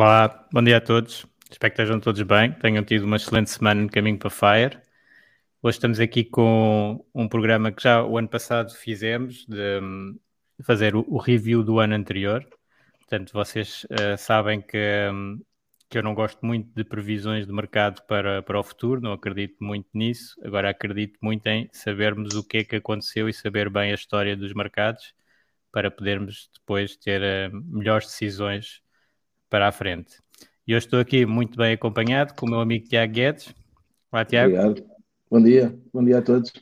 Olá, bom dia a todos. Espero que estejam todos bem, tenham tido uma excelente semana no caminho para Fire. Hoje estamos aqui com um programa que já o ano passado fizemos, de hum, fazer o, review do ano anterior. Portanto, vocês uh, sabem que, um, que eu não gosto muito de previsões de mercado para, para o futuro, não acredito muito nisso. Agora acredito muito em sabermos o que é que aconteceu e saber bem a história dos mercados para podermos depois ter uh, melhores decisões para a frente. E eu estou aqui muito bem acompanhado com o meu amigo Tiago Guedes. Olá, Tiago. Obrigado. Bom dia. Bom dia a todos.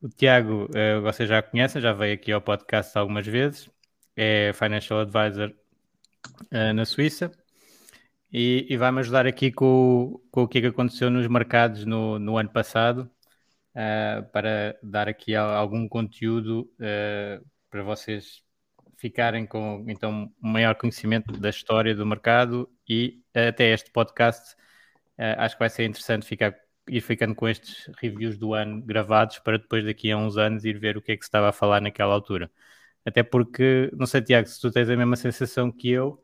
O Tiago, uh, vocês já conhecem, já veio aqui ao podcast algumas vezes. É Financial Advisor uh, na Suíça. E, e vai-me ajudar aqui com, com o que, é que aconteceu nos mercados no, no ano passado, uh, para dar aqui algum conteúdo para vocês ficarem com então um maior conhecimento da história do mercado e até este podcast uh, acho que vai ser interessante ficar ir ficando com estes reviews do ano gravados para depois daqui a uns anos ir ver o que é que se estava a falar naquela altura. Até porque, não sei, Tiago, se tu tens a mesma sensação que eu,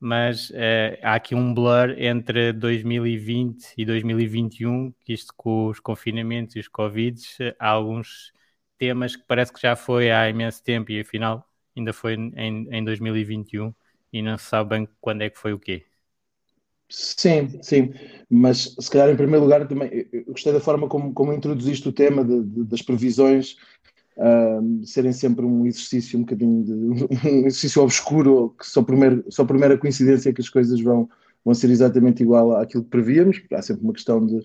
mas uh, há aqui um blur entre 2020 e 2021, que isto com os confinamentos e os Covids, há alguns temas que parece que já foi há imenso tempo e afinal ainda foi em, em 2021 e não se sabe bem quando é que foi o quê. Sim, sim, mas se calhar em primeiro lugar também gostei da forma como, como introduziste o tema de, de, das previsões serem sempre um exercício um bocadinho de um exercício obscuro, que só, primeiro, só primeira coincidência que as coisas vão, vão ser exatamente igual àquilo que prevíamos, há sempre uma questão de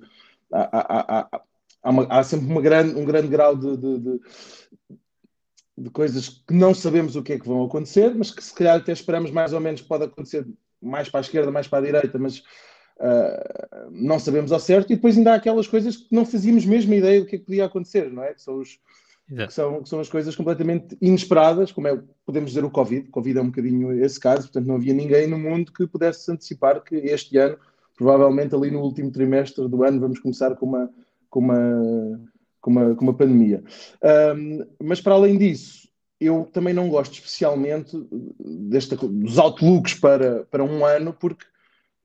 há, há, há, há, uma, sempre uma grande, um grande grau de, de, de de coisas que não sabemos o que é que vão acontecer, mas que se calhar até esperamos mais ou menos que pode acontecer mais para a esquerda, mais para a direita, mas uh, não sabemos ao certo. E depois ainda há aquelas coisas que não fazíamos mesmo ideia do que é que podia acontecer, não é? Que são, os, que são, que são as coisas completamente inesperadas, como é, podemos dizer, o Covid. O Covid é um bocadinho esse caso, portanto não havia ninguém no mundo que pudesse antecipar que este ano, provavelmente ali no último trimestre do ano, vamos começar com uma, com uma com uma, com uma pandemia. Um, mas para além disso, eu também não gosto especialmente desta, dos outlooks para, para um ano, porque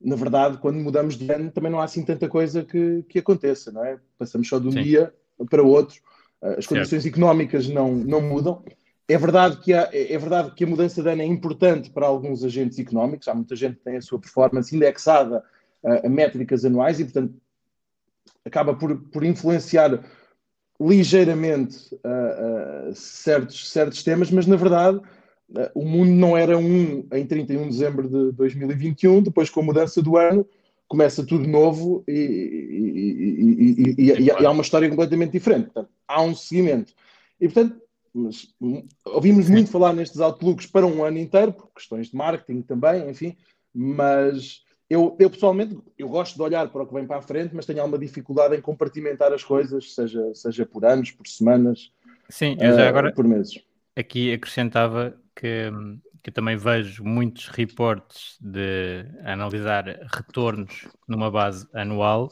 na verdade, quando mudamos de ano, também não há assim tanta coisa que, que aconteça, não é? Passamos só de um Sim. dia para outro, as condições certo. económicas não, não mudam. É verdade, que há, é verdade que a mudança de ano é importante para alguns agentes económicos, há muita gente que tem a sua performance indexada a, a métricas anuais e, portanto, acaba por, por influenciar ligeiramente uh, uh, certos, certos temas, mas na verdade uh, o mundo não era um em 31 de dezembro de 2021, depois com a mudança do ano começa tudo novo e, e, e, e, há uma história completamente diferente. Portanto, há um seguimento. E portanto, mas, hum, ouvimos muito falar nestes outlooks para um ano inteiro, por questões de marketing também, enfim, mas eu, eu, pessoalmente eu gosto de olhar para o que vem para a frente, mas tenho alguma dificuldade em compartimentar as coisas, seja, seja por anos, por semanas, Sim, eu já uh, agora por meses. Aqui acrescentava que, que também vejo muitos reportes de analisar retornos numa base anual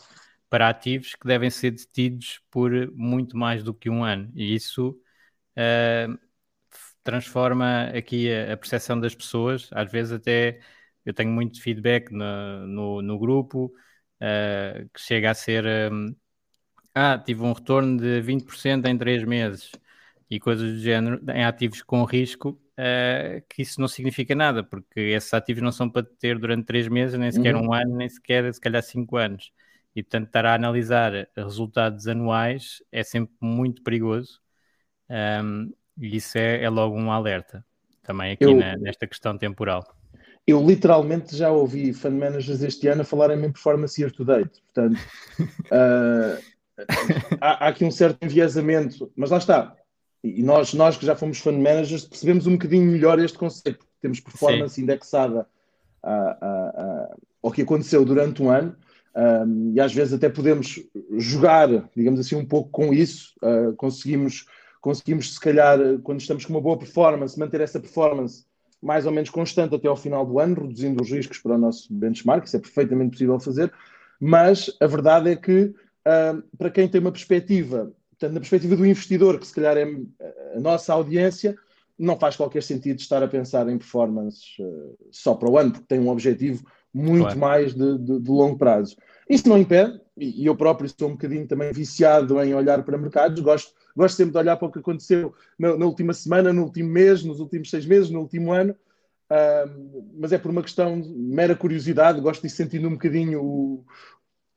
para ativos que devem ser detidos por muito mais do que um ano. E isso uh, transforma aqui a, a percepção das pessoas, às vezes até eu tenho muito feedback no, no, no grupo uh, que chega a ser um, ah, tive um retorno de 20% em 3 meses, e coisas do género em ativos com risco, uh, que isso não significa nada, porque esses ativos não são para ter durante três meses, nem sequer uhum. um ano, nem sequer se calhar cinco anos. E portanto, estar a analisar resultados anuais é sempre muito perigoso. Um, e isso é, é, logo um alerta também aqui eu, na, nesta questão temporal. Eu literalmente já ouvi fund managers este ano a falarem em performance year to date. Portanto, uh, há, há, aqui um certo enviesamento, mas lá está. E nós, nós que já fomos fund managers percebemos um bocadinho melhor este conceito. Temos performance Sim. indexada a, a, a, ao que aconteceu durante um ano. Um, e às vezes até podemos jogar, digamos assim, um pouco com isso. Uh, conseguimos, conseguimos, se calhar, quando estamos com uma boa performance, manter essa performance mais ou menos constante até ao final do ano, reduzindo os riscos para o nosso benchmark. Isso é perfeitamente possível fazer. Mas a verdade é que, uh, para quem tem uma perspectiva, portanto, na perspectiva do investidor, que se calhar é a nossa audiência, não faz qualquer sentido estar a pensar em performance uh, só para o ano, porque tem um objetivo muito claro. mais de, de, de, longo prazo. Isso não impede, e eu próprio estou um bocadinho também viciado em olhar para mercados, gosto, gosto sempre de olhar para o que aconteceu na, na última semana, no último mês, nos últimos seis meses, no último ano, uh, mas é por uma questão de mera curiosidade, gosto de ir sentindo um bocadinho o,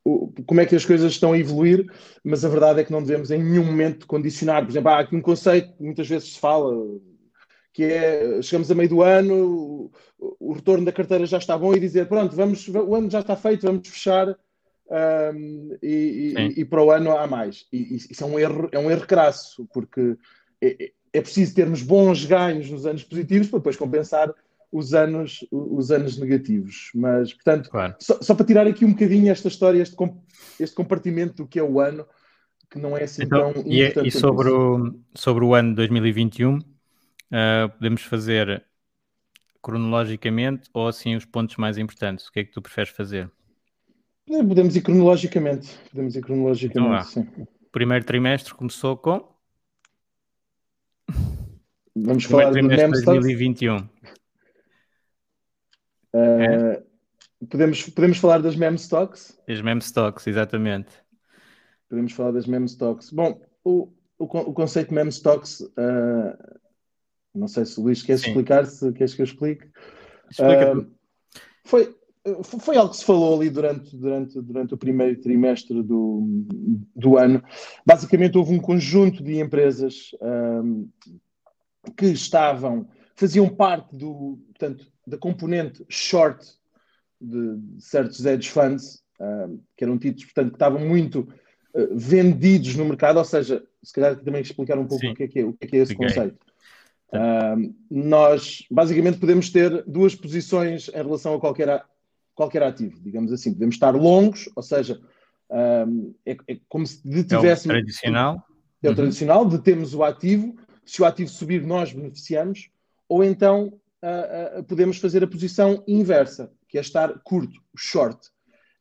o, como é que as coisas estão a evoluir, mas a verdade é que não devemos em nenhum momento condicionar. Por exemplo, há aqui um conceito que muitas vezes se fala, que é chegamos a meio do ano, o retorno da carteira já está bom e dizer pronto, vamos, o ano já está feito, vamos fechar um, e, e, e, para o ano há mais. E, isso é um erro, é um erro crasso, porque é, é preciso termos bons ganhos nos anos positivos para depois compensar os anos, os anos negativos. Mas, portanto, claro. só, só, para tirar aqui um bocadinho esta história, este, este compartimento do que é o ano, que não é assim então, tão e, é, importante. E sobre o, sobre o ano 2021, Uh, podemos fazer cronologicamente ou assim os pontos mais importantes? O que é que tu preferes fazer? É, podemos ir cronologicamente. Podemos ir cronologicamente, então, sim. O primeiro trimestre começou com. Vamos falar do MEM 2021. Uh, é? podemos, podemos falar das mem stocks? As mem stocks, exatamente. Podemos falar das mem stocks. Bom, o, o, o conceito de mem stocks uh, não sei se o Luís quer explicar, se queres que eu explique. Explica uh, foi, foi algo que se falou ali durante, durante, durante o primeiro trimestre do, do ano. Basicamente, houve um conjunto de empresas um, que estavam, faziam parte do, portanto, da componente short de certos hedge funds, um, que eram títulos, portanto, que estavam muito uh, vendidos no mercado, ou seja, se calhar também explicar um pouco o que é, que é, o que é, que é esse conceito. Uh, nós basicamente podemos ter duas posições em relação a qualquer, qualquer ativo, digamos assim. Podemos estar longos, ou seja, uh, é, é, como se detivéssemos. É o tradicional. É o uhum. tradicional, detemos o ativo. Se o ativo subir, nós beneficiamos, ou então uh, podemos fazer a posição inversa, que é estar curto, short.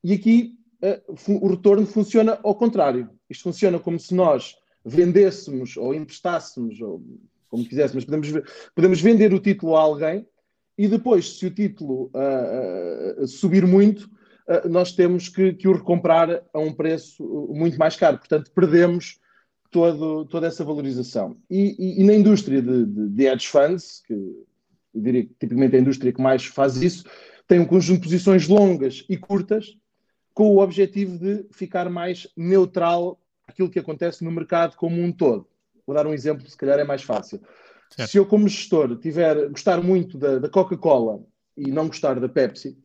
E aqui o retorno funciona ao contrário. Isto funciona como se nós vendêssemos ou emprestássemos, ou como quisesse, mas podemos, podemos vender o título a alguém e depois, se o título uh, uh, subir muito, uh, nós temos que, que, o recomprar a um preço muito mais caro. Portanto, perdemos todo, toda essa valorização. E, e, e na indústria de, de, de, hedge funds, que eu diria que tipicamente é a indústria que mais faz isso, tem um conjunto de posições longas e curtas, com o objetivo de ficar mais neutral aquilo que acontece no mercado como um todo. Vou dar um exemplo, se calhar é mais fácil. Certo. Se eu, como gestor, tiver gostar muito da, da Coca-Cola e não gostar da Pepsi,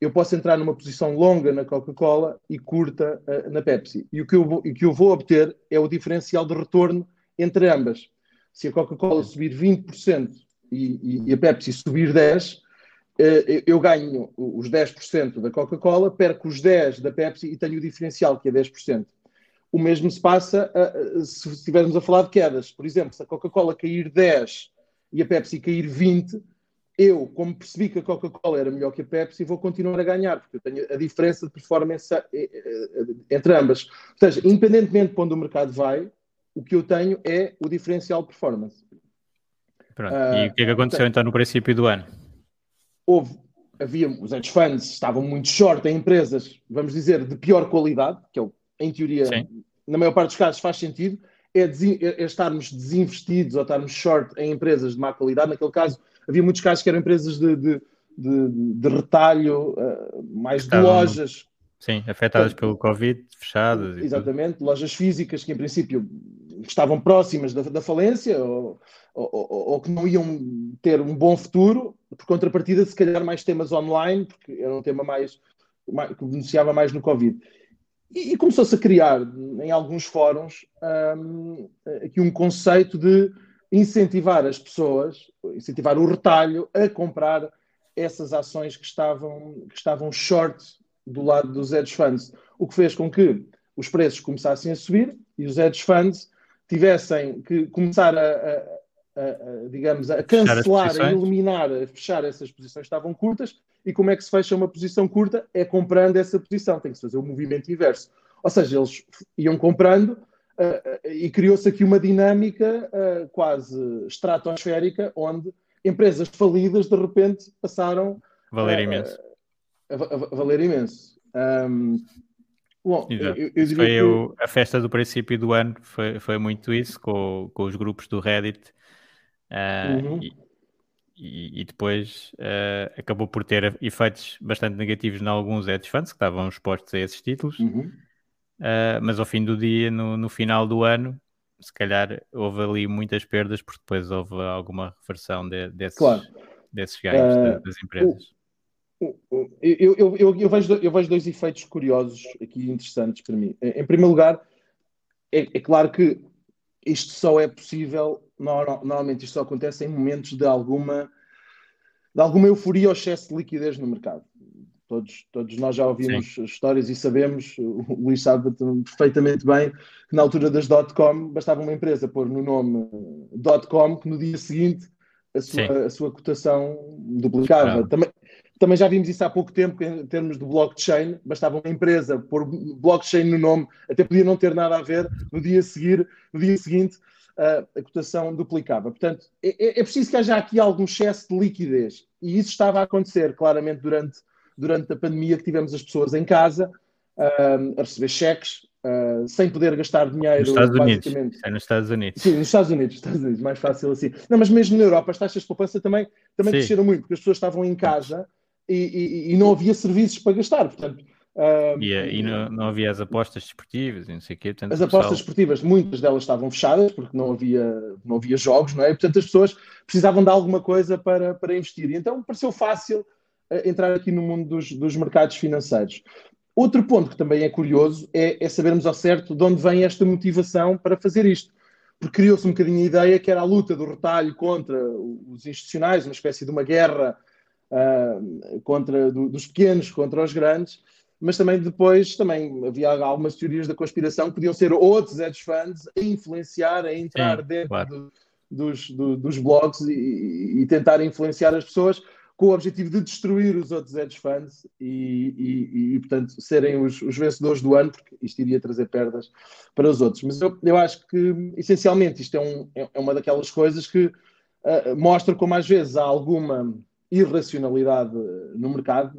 eu posso entrar numa posição longa na Coca-Cola e curta uh, na Pepsi. E o que, eu vou, que eu vou obter é o diferencial de retorno entre ambas. Se a Coca-Cola subir 20% e, e, a Pepsi subir 10%, uh, eu ganho os 10% da Coca-Cola, perco os 10% da Pepsi e tenho o diferencial, que é 10%. O mesmo se passa se estivermos a falar de quedas. Por exemplo, se a Coca-Cola cair 10 e a Pepsi cair 20, eu, como percebi que a Coca-Cola era melhor que a Pepsi, vou continuar a ganhar, porque eu tenho a diferença de performance eh, eh, entre ambas. Ou seja, independentemente de onde o mercado vai, o que eu tenho é o diferencial de performance. Pronto. Uh, e o que é que aconteceu então no princípio do ano? Houve, havia, os hedge funds estavam muito short em empresas, vamos dizer, de pior qualidade, que é o em teoria, Sim. na maior parte dos casos faz sentido, é, é, estarmos desinvestidos ou estarmos short em empresas de má qualidade. Naquele caso, havia muitos casos que eram empresas de, de, de, de retalho, uh, mais Estavam, de lojas. Sim, afetadas pelo Covid, fechadas. Exatamente, lojas físicas que em princípio estavam próximas da, da falência ou, ou, ou, que não iam ter um bom futuro, por contrapartida, se calhar mais temas online, porque era um tema mais, mais que beneficiava mais no Covid. E, e começou-se a criar em alguns fóruns um, aqui um conceito de incentivar as pessoas, incentivar o retalho a comprar essas ações que estavam, que estavam short do lado dos hedge funds, o que fez com que os preços começassem a subir e os hedge funds tivessem que começar a, a, a digamos, a cancelar, a eliminar, a fechar essas posições que estavam curtas. E como é que se fecha uma posição curta? É comprando essa posição, tem que se fazer o movimento inverso. Ou seja, eles iam comprando uh, e criou-se aqui uma dinâmica uh, quase estratosférica, onde empresas falidas de repente passaram valer imenso. A, a, a, valer imenso. Um, Bom, eu, eu foi que... a festa do princípio do ano, foi, foi muito isso, com, com os grupos do Reddit. Uh, uhum. e, e, depois uh, acabou por ter efeitos bastante negativos em alguns hedge funds que estavam expostos a esses títulos. Uhum. Uh, mas ao fim do dia, no, no final do ano, se calhar houve ali muitas perdas, porque depois houve alguma reversão de, desses, claro. desses ganhos das empresas. Eu, eu, eu, eu, vejo, eu vejo dois efeitos curiosos aqui interessantes para mim. Em primeiro lugar, é, é claro que isto só é possível, normalmente isto só acontece em momentos de alguma, de alguma euforia ou excesso de liquidez no mercado. Todos, todos nós já ouvimos Sim. histórias e sabemos, o Luís sabe perfeitamente bem, que na altura das dot-com bastava uma empresa pôr no nome dot-com que no dia seguinte a sua, a sua cotação duplicava. Também, também já vimos isso há pouco tempo em termos de blockchain. Bastava uma empresa pôr blockchain no nome, até podia não ter nada a ver. No dia, seguir, no dia seguinte, a cotação duplicava. Portanto, é, é, preciso que haja aqui algum excesso de liquidez. E isso estava a acontecer claramente durante, durante a pandemia, que tivemos as pessoas em casa a receber cheques, Uh, sem poder gastar dinheiro. Nos Estados Unidos. É nos Estados Unidos. Sim, nos Estados Unidos, Estados Unidos, mais fácil assim. Não, mas mesmo na Europa as taxas de poupança também, também cresceram muito, porque as pessoas estavam em casa e, e, e não havia serviços para gastar. Portanto, uh, e, e não, não, havia as apostas desportivas e não sei o quê. Portanto, as apostas desportivas, muitas delas estavam fechadas porque não havia, não havia jogos, não é? Portanto, as pessoas precisavam de alguma coisa para, para investir. E então pareceu fácil uh, entrar aqui no mundo dos, dos mercados financeiros. Outro ponto que também é curioso é, é sabermos ao certo de onde vem esta motivação para fazer isto porque criou-se um bocadinho a ideia que era a luta do retalho contra os institucionais, uma espécie de uma guerra uh, contra do, dos pequenos contra os grandes, mas também depois também havia algumas teorias da conspiração que podiam ser outros hedge funds a influenciar, a entrar Sim, dentro claro. do, dos, do, dos blogs e, e, tentar influenciar as pessoas com o objetivo de destruir os outros hedge funds e, e, e portanto, serem os, os, vencedores do ano, porque isto iria trazer perdas para os outros. Mas eu, eu acho que, essencialmente, isto é, um, é, é uma daquelas coisas que uh, mostra como às vezes há alguma irracionalidade no mercado.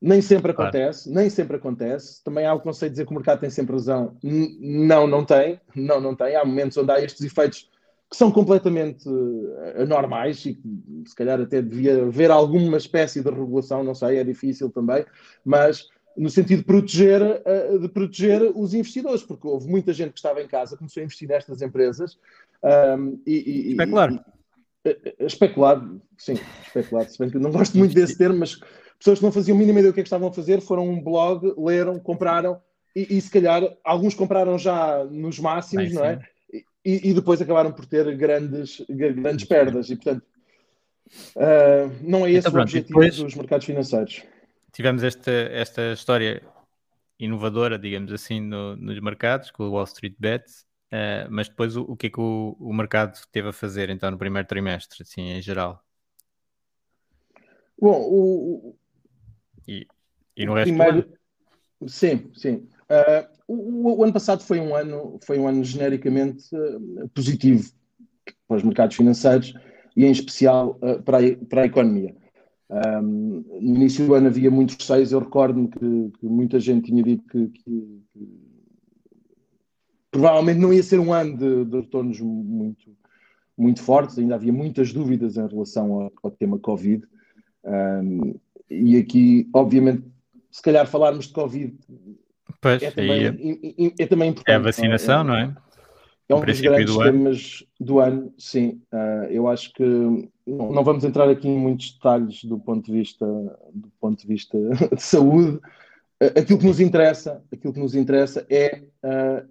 Nem sempre acontece, claro. nem sempre acontece. Também há o conceito de dizer que o mercado tem sempre razão. Não, não tem. Não, não tem. Há momentos onde há estes efeitos que são completamente eh, anormais e que se calhar até devia haver alguma espécie de regulação, não sei, é difícil também, mas no sentido de proteger, eh, de proteger os investidores, porque houve muita gente que estava em casa, começou a investir nestas empresas um, e, e, é claro. Especular, sim, especular. Se bem que não gosto muito desse termo, mas pessoas que não faziam mínima ideia do que, é que estavam a fazer foram um blog, leram, compraram e, e se calhar alguns compraram já nos máximos, não é? E, e, depois acabaram por ter grandes, grandes perdas. E portanto, uh, não é esse então, o objetivo depois, dos mercados financeiros. Tivemos esta, esta história inovadora, digamos assim, no, nos mercados, com o Wall Street Bets. Uh, mas depois o, o, que é que o, o mercado teve a fazer então no primeiro trimestre, assim, em geral? Bom, o, e, e no resto primeiro, do ano? Sim, sim. Uh, o, o, ano passado foi um ano, foi um ano genericamente uh, positivo para os mercados financeiros e em especial uh, para, a, para a economia. Um, no início do ano havia muitos receios, eu recordo-me que, que, muita gente tinha dito que, que, que provavelmente não ia ser um ano de, de retornos muito, muito fortes, ainda havia muitas dúvidas em relação ao, ao tema Covid. Um, e aqui, obviamente, se calhar falarmos de Covid pois, é, também, é, é, também importante. É a vacinação, não é? Não é? É um dos grandes do temas ano. do ano, sim. Uh, eu acho que não, não, vamos entrar aqui em muitos detalhes do ponto de vista, do ponto de, vista de saúde. Uh, aquilo que nos interessa, aquilo que nos interessa é uh,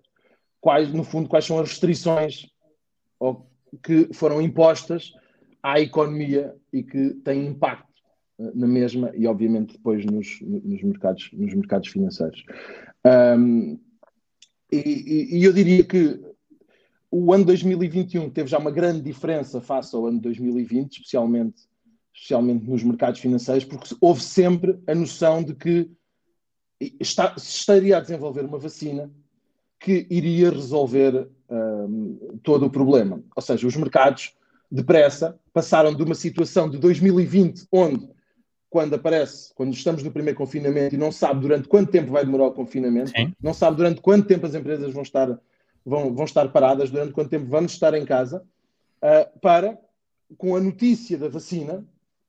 quais, no fundo, quais são as restrições que foram impostas à economia e que têm impacto na mesma e, obviamente, depois nos, nos, mercados, nos mercados financeiros. Um, e, e, eu diria que o ano 2021 teve já uma grande diferença face ao ano 2020, especialmente, especialmente nos mercados financeiros, porque houve sempre a noção de que está, se estaria a desenvolver uma vacina que iria resolver um, todo o problema. Ou seja, os mercados, depressa, passaram de uma situação de 2020, onde, quando aparece, quando estamos no primeiro confinamento e não sabe durante quanto tempo vai demorar o confinamento, Sim. não sabe durante quanto tempo as empresas vão estar vão, vão estar paradas, durante quanto tempo vamos estar em casa, uh, para, com a notícia da vacina,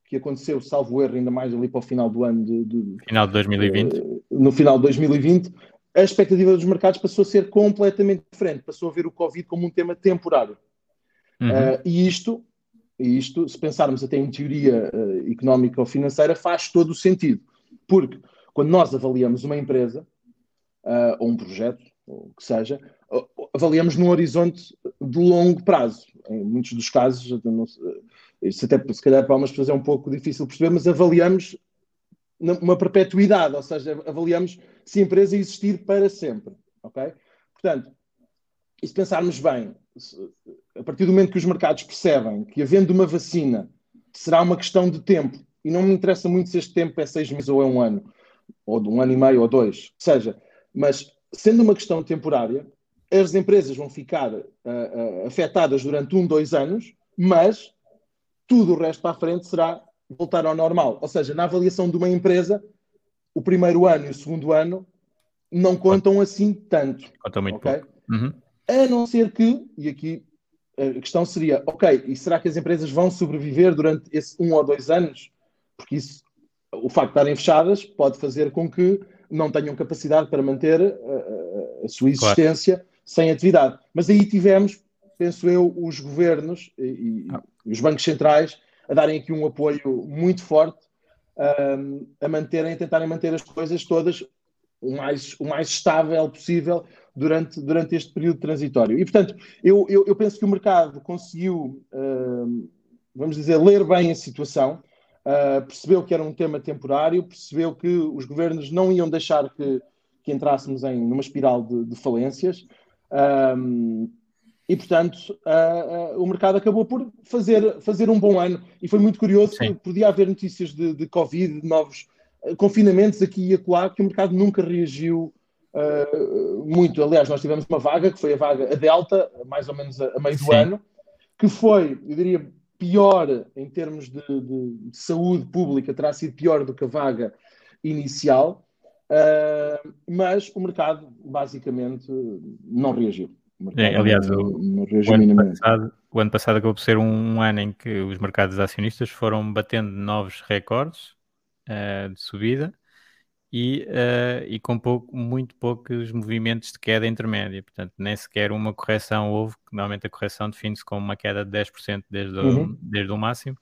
que aconteceu, salvo erro, ainda mais ali para o final do ano de, de final de 2020. Uh, no final de 2020, a expectativa dos mercados passou a ser completamente diferente, passou a ver o Covid como um tema temporário. Uhum. Uh, e isto, e isto, se pensarmos até em teoria uh, económica ou financeira, faz todo o sentido. Porque quando nós avaliamos uma empresa uh, ou um projeto, ou o que seja, avaliamos num horizonte de longo prazo. Em muitos dos casos, isso até se calhar para algumas pessoas é um pouco difícil perceber, mas avaliamos uma perpetuidade, ou seja, avaliamos se a empresa existir para sempre. Ok? Portanto, e se pensarmos bem, a partir do momento que os mercados percebem que, havendo uma vacina, será uma questão de tempo, e não me interessa muito se este tempo é seis meses ou é um ano, ou de um ano e meio ou dois, seja, mas sendo uma questão temporária, as empresas vão ficar uh, uh, afetadas durante um, dois anos, mas tudo o resto para a frente será voltar ao normal. Ou seja, na avaliação de uma empresa, o primeiro ano e o segundo ano não contam assim tanto. Contam muito okay? pouco. Uhum. A não ser que, e aqui a questão seria, ok, e será que as empresas vão sobreviver durante esse um ou dois anos? Porque isso, o facto de estarem fechadas pode fazer com que não tenham capacidade para manter a, a sua existência claro. sem atividade. Mas aí tivemos, penso eu, os governos e, e ah. os bancos centrais a darem aqui um apoio muito forte um, a manterem, a tentarem manter as coisas todas o mais, o mais estável possível durante, durante este período transitório. E, portanto, eu, eu, eu penso que o mercado conseguiu, um, vamos dizer, ler bem a situação, uh, percebeu que era um tema temporário, percebeu que os governos não iam deixar que, que entrássemos em numa espiral de, de falências. Um, e, portanto, uh, uh, o mercado acabou por fazer, fazer um bom ano. E foi muito curioso, Sim. podia haver notícias de, de Covid, de novos uh, confinamentos aqui e acolá, que o mercado nunca reagiu muito. Aliás, nós tivemos uma vaga, que foi a vaga a Delta, mais ou menos a, a meio Sim. do ano, que foi, eu diria, pior em termos de, de, de, saúde pública, terá sido pior do que a vaga inicial, uh, mas o mercado basicamente não reagiu. O é, aliás, não, não reagiu o, ano passado, o, ano passado, acabou por ser um, ano em que os mercados acionistas foram batendo novos recordes uh, de subida e, uh, e com pouco, muito poucos movimentos de queda intermédia. Portanto, nem sequer uma correção houve, que normalmente a correção define-se como uma queda de 10% desde, uhum. o, desde o máximo,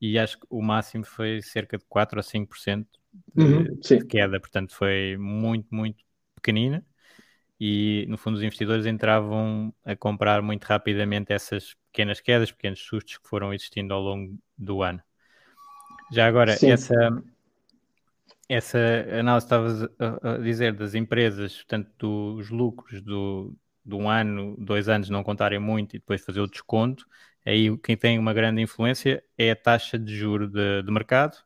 e acho que o máximo foi cerca de 4 a 5% de, uhum, de queda, portanto foi muito, muito pequenina. E no fundo, os investidores entravam a comprar muito rapidamente essas pequenas quedas, pequenos sustos que foram existindo ao longo do ano. Já agora, Sim. essa, essa análise estavas a, dizer das empresas, portanto, dos lucros do, de um ano, dois anos não contarem muito e depois fazer o desconto, aí quem tem uma grande influência é a taxa de juro de, de mercado,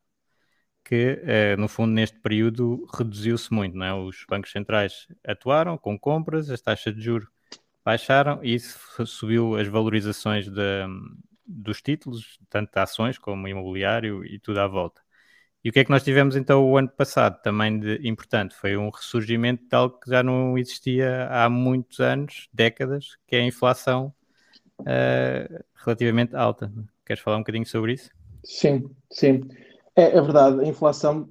que uh, no fundo neste período reduziu-se muito, não é? Os bancos centrais atuaram com compras, as taxas de juro baixaram e isso subiu as valorizações de, dos títulos, tanto de ações como imobiliário e tudo à volta. E o que é que nós tivemos então o ano passado também de importante? Foi um ressurgimento de algo que já não existia há muitos anos, décadas, que é a inflação uh, relativamente alta. Queres falar um bocadinho sobre isso? Sim, sim. É, é, verdade, a inflação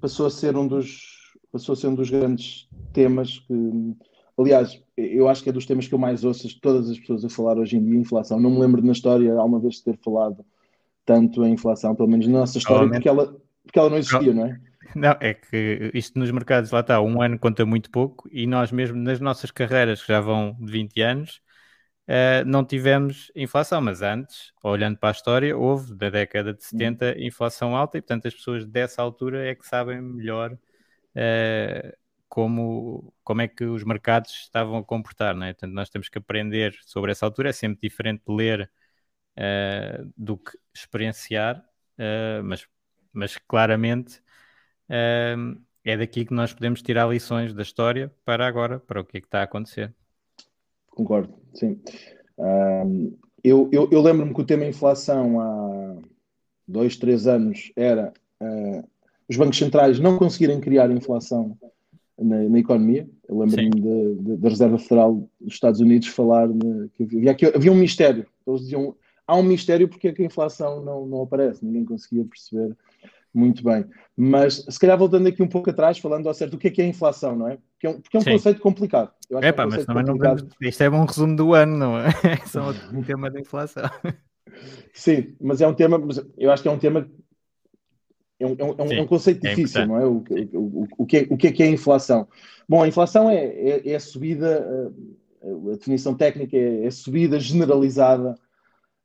passou a ser um dos passou a ser um dos grandes temas que, aliás, eu acho que é dos temas que eu mais ouço todas as pessoas a falar hoje em dia, inflação. Não me lembro na história alguma vez de ter falado tanto em inflação, pelo menos na nossa história, porque ela, porque ela não existia, não, não é? Não, é que isto nos mercados, lá está, um ano conta muito pouco e nós mesmo nas nossas carreiras, que já vão de 20 anos, uh, não tivemos inflação, mas antes, olhando para a história, houve da década de 70 hum. inflação alta e, portanto, as pessoas dessa altura é que sabem melhor uh, como, como é que os mercados estavam a comportar, não é? Portanto, nós temos que aprender sobre essa altura, é sempre diferente ler uh, do que experienciar, mas, mas claramente é daqui que nós podemos tirar lições da história para agora, para o que é que está a acontecer. Concordo, sim. Eu, eu, eu lembro-me que o tema inflação há dois, três anos era uh, os bancos centrais não conseguirem criar inflação na, na economia. Eu lembro-me da Reserva Federal dos Estados Unidos falar de, que havia, que havia um mistério. Eles diziam há um mistério porque é que a inflação não, não aparece. Ninguém conseguia perceber muito bem. Mas, se calhar, voltando aqui um pouco atrás, falando ao certo, o que é que é a inflação, não é? Porque é um, porque é um conceito complicado. Eu acho Epa, é um mas também complicado. não Isto é um resumo do ano, não é? É só um tema da inflação. Sim, mas é um tema, eu acho que é um tema. É um, é um, Sim, é um conceito é difícil, não é? O, o, o, que é? o que é que é a inflação? Bom, a inflação é, é, é a subida, a definição técnica é, a subida generalizada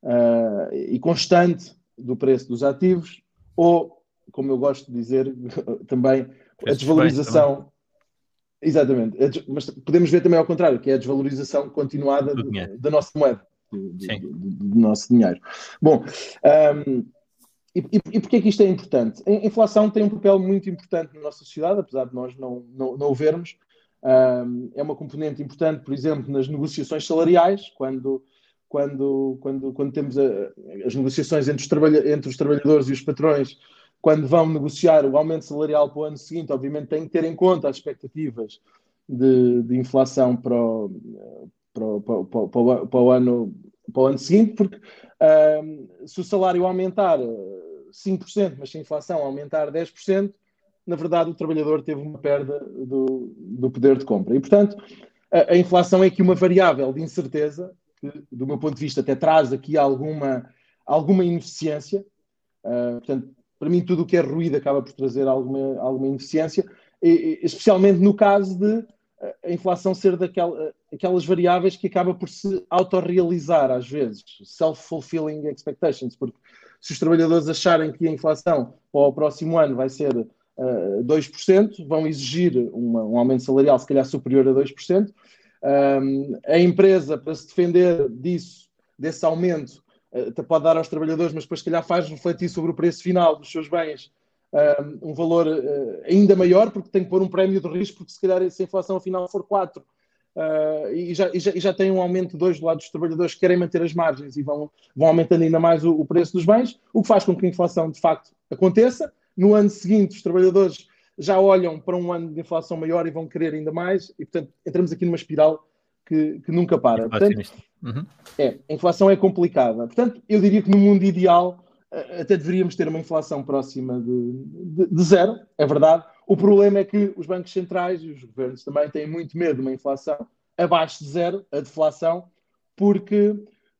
uh, e constante do preço dos ativos ou como eu gosto de dizer também, a desvalorização. Também. Exatamente, mas podemos ver também ao contrário, que é a desvalorização continuada da nossa moeda, do, do, do, nosso dinheiro. Bom, um, e, e, e porquê é que isto é importante? A inflação tem um papel muito importante na nossa sociedade, apesar de nós não, não, não o vermos. Um, é uma componente importante, por exemplo, nas negociações salariais, quando, quando, quando, quando temos a, as negociações entre os, entre os trabalhadores e os patrões quando vão negociar o aumento salarial para o ano seguinte, obviamente têm que ter em conta as expectativas de, de inflação para o, para, o, para, o, para, o, ano, para o ano seguinte, porque se o salário aumentar 5%, mas se a inflação aumentar 10%, na verdade o trabalhador teve uma perda do, do poder de compra. E, portanto, a, a inflação é aqui uma variável de incerteza, do meu ponto de vista, até traz aqui alguma, alguma ineficiência. Uh, portanto, para mim, tudo o que é ruído acaba por trazer alguma, alguma ineficiência, e, especialmente no caso de eh, a inflação ser daquelas eh, variáveis que acaba por se autorrealizar às vezes, self-fulfilling expectations, porque se os trabalhadores acharem que a inflação para o próximo ano vai ser uh, eh, 2%, vão exigir uma, um aumento salarial se calhar superior a 2%. Um, a empresa, para se defender disso, desse aumento, até pode dar aos trabalhadores, mas depois, se calhar, faz refletir sobre o preço final dos seus bens um valor uh, ainda maior, porque tem que pôr um prémio de risco, porque se calhar se a inflação final for 4 uh, e, já, e, já, e já tem um aumento de 2 do lado dos trabalhadores que querem manter as margens e vão, vão aumentando ainda mais o, o, preço dos bens, o que faz com que a inflação de facto aconteça. No ano seguinte, os trabalhadores já olham para um ano de inflação maior e vão querer ainda mais, e portanto entramos aqui numa espiral que, que nunca para. Portanto, uhum. é, a inflação é complicada. Portanto, eu diria que no mundo ideal até deveríamos ter uma inflação próxima de, de, de, zero, é verdade. O problema é que os bancos centrais e os governos também têm muito medo de uma inflação abaixo de zero, a deflação, porque,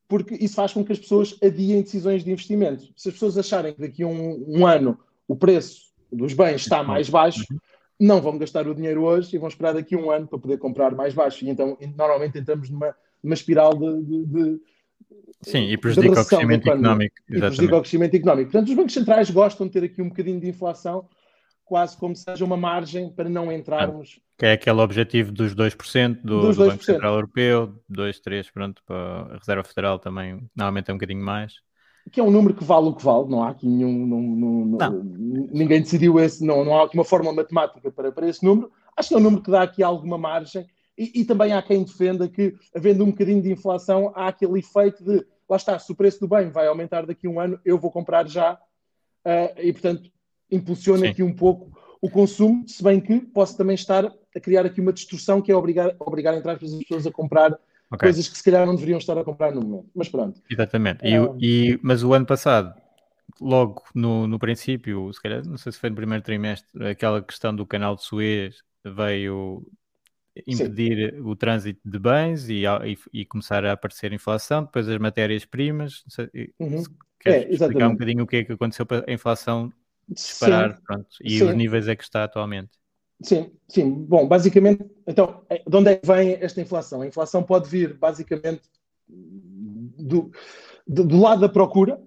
porque isso faz com que as pessoas adiem decisões de investimento. Se as pessoas acharem que daqui a um, um ano o preço dos bens está mais baixo, uhum não vão gastar o dinheiro hoje e vão esperar daqui a um ano para poder comprar mais baixo. E então, normalmente, entramos numa, numa espiral de, de, de Sim, e prejudica o crescimento económico. E prejudica o crescimento económico. Portanto, os bancos centrais gostam de ter aqui um bocadinho de inflação, quase como seja uma margem para não entrarmos. Que é aquele objetivo dos 2% do, dos 2%. do Banco Central Europeu, 2, 3, pronto, para a Reserva Federal também, normalmente é um bocadinho mais que é um número que vale o que vale, não há aqui nenhum. Não, não, não. Ninguém decidiu esse, não, não há aqui uma fórmula matemática para, para esse número. Acho que é um número que dá aqui alguma margem e, e, também há quem defenda que, havendo um bocadinho de inflação, há aquele efeito de lá está, se o preço do bem vai aumentar daqui a um ano, eu vou comprar já. Uh, e portanto, impulsiona Sim. aqui um pouco o consumo, se bem que posso também estar a criar aqui uma distorção que é obrigar, obrigar entre aspas, as pessoas a comprar okay. coisas que se calhar não deveriam estar a comprar no momento. Mas pronto. Exatamente. E, e, mas o ano passado, logo no, no princípio, se calhar, não sei se foi no primeiro trimestre, aquela questão do canal de Suez veio impedir Sim. o trânsito de bens e, e, e, começar a aparecer inflação, depois as matérias-primas. Uhum. Queres é, explicar um bocadinho o que é que aconteceu para a inflação disparar pronto, e Sim. os níveis é que está atualmente? Sim, sim. Bom, basicamente, então, é, de onde é que vem esta inflação? A inflação pode vir, basicamente, do, do, do lado da procura.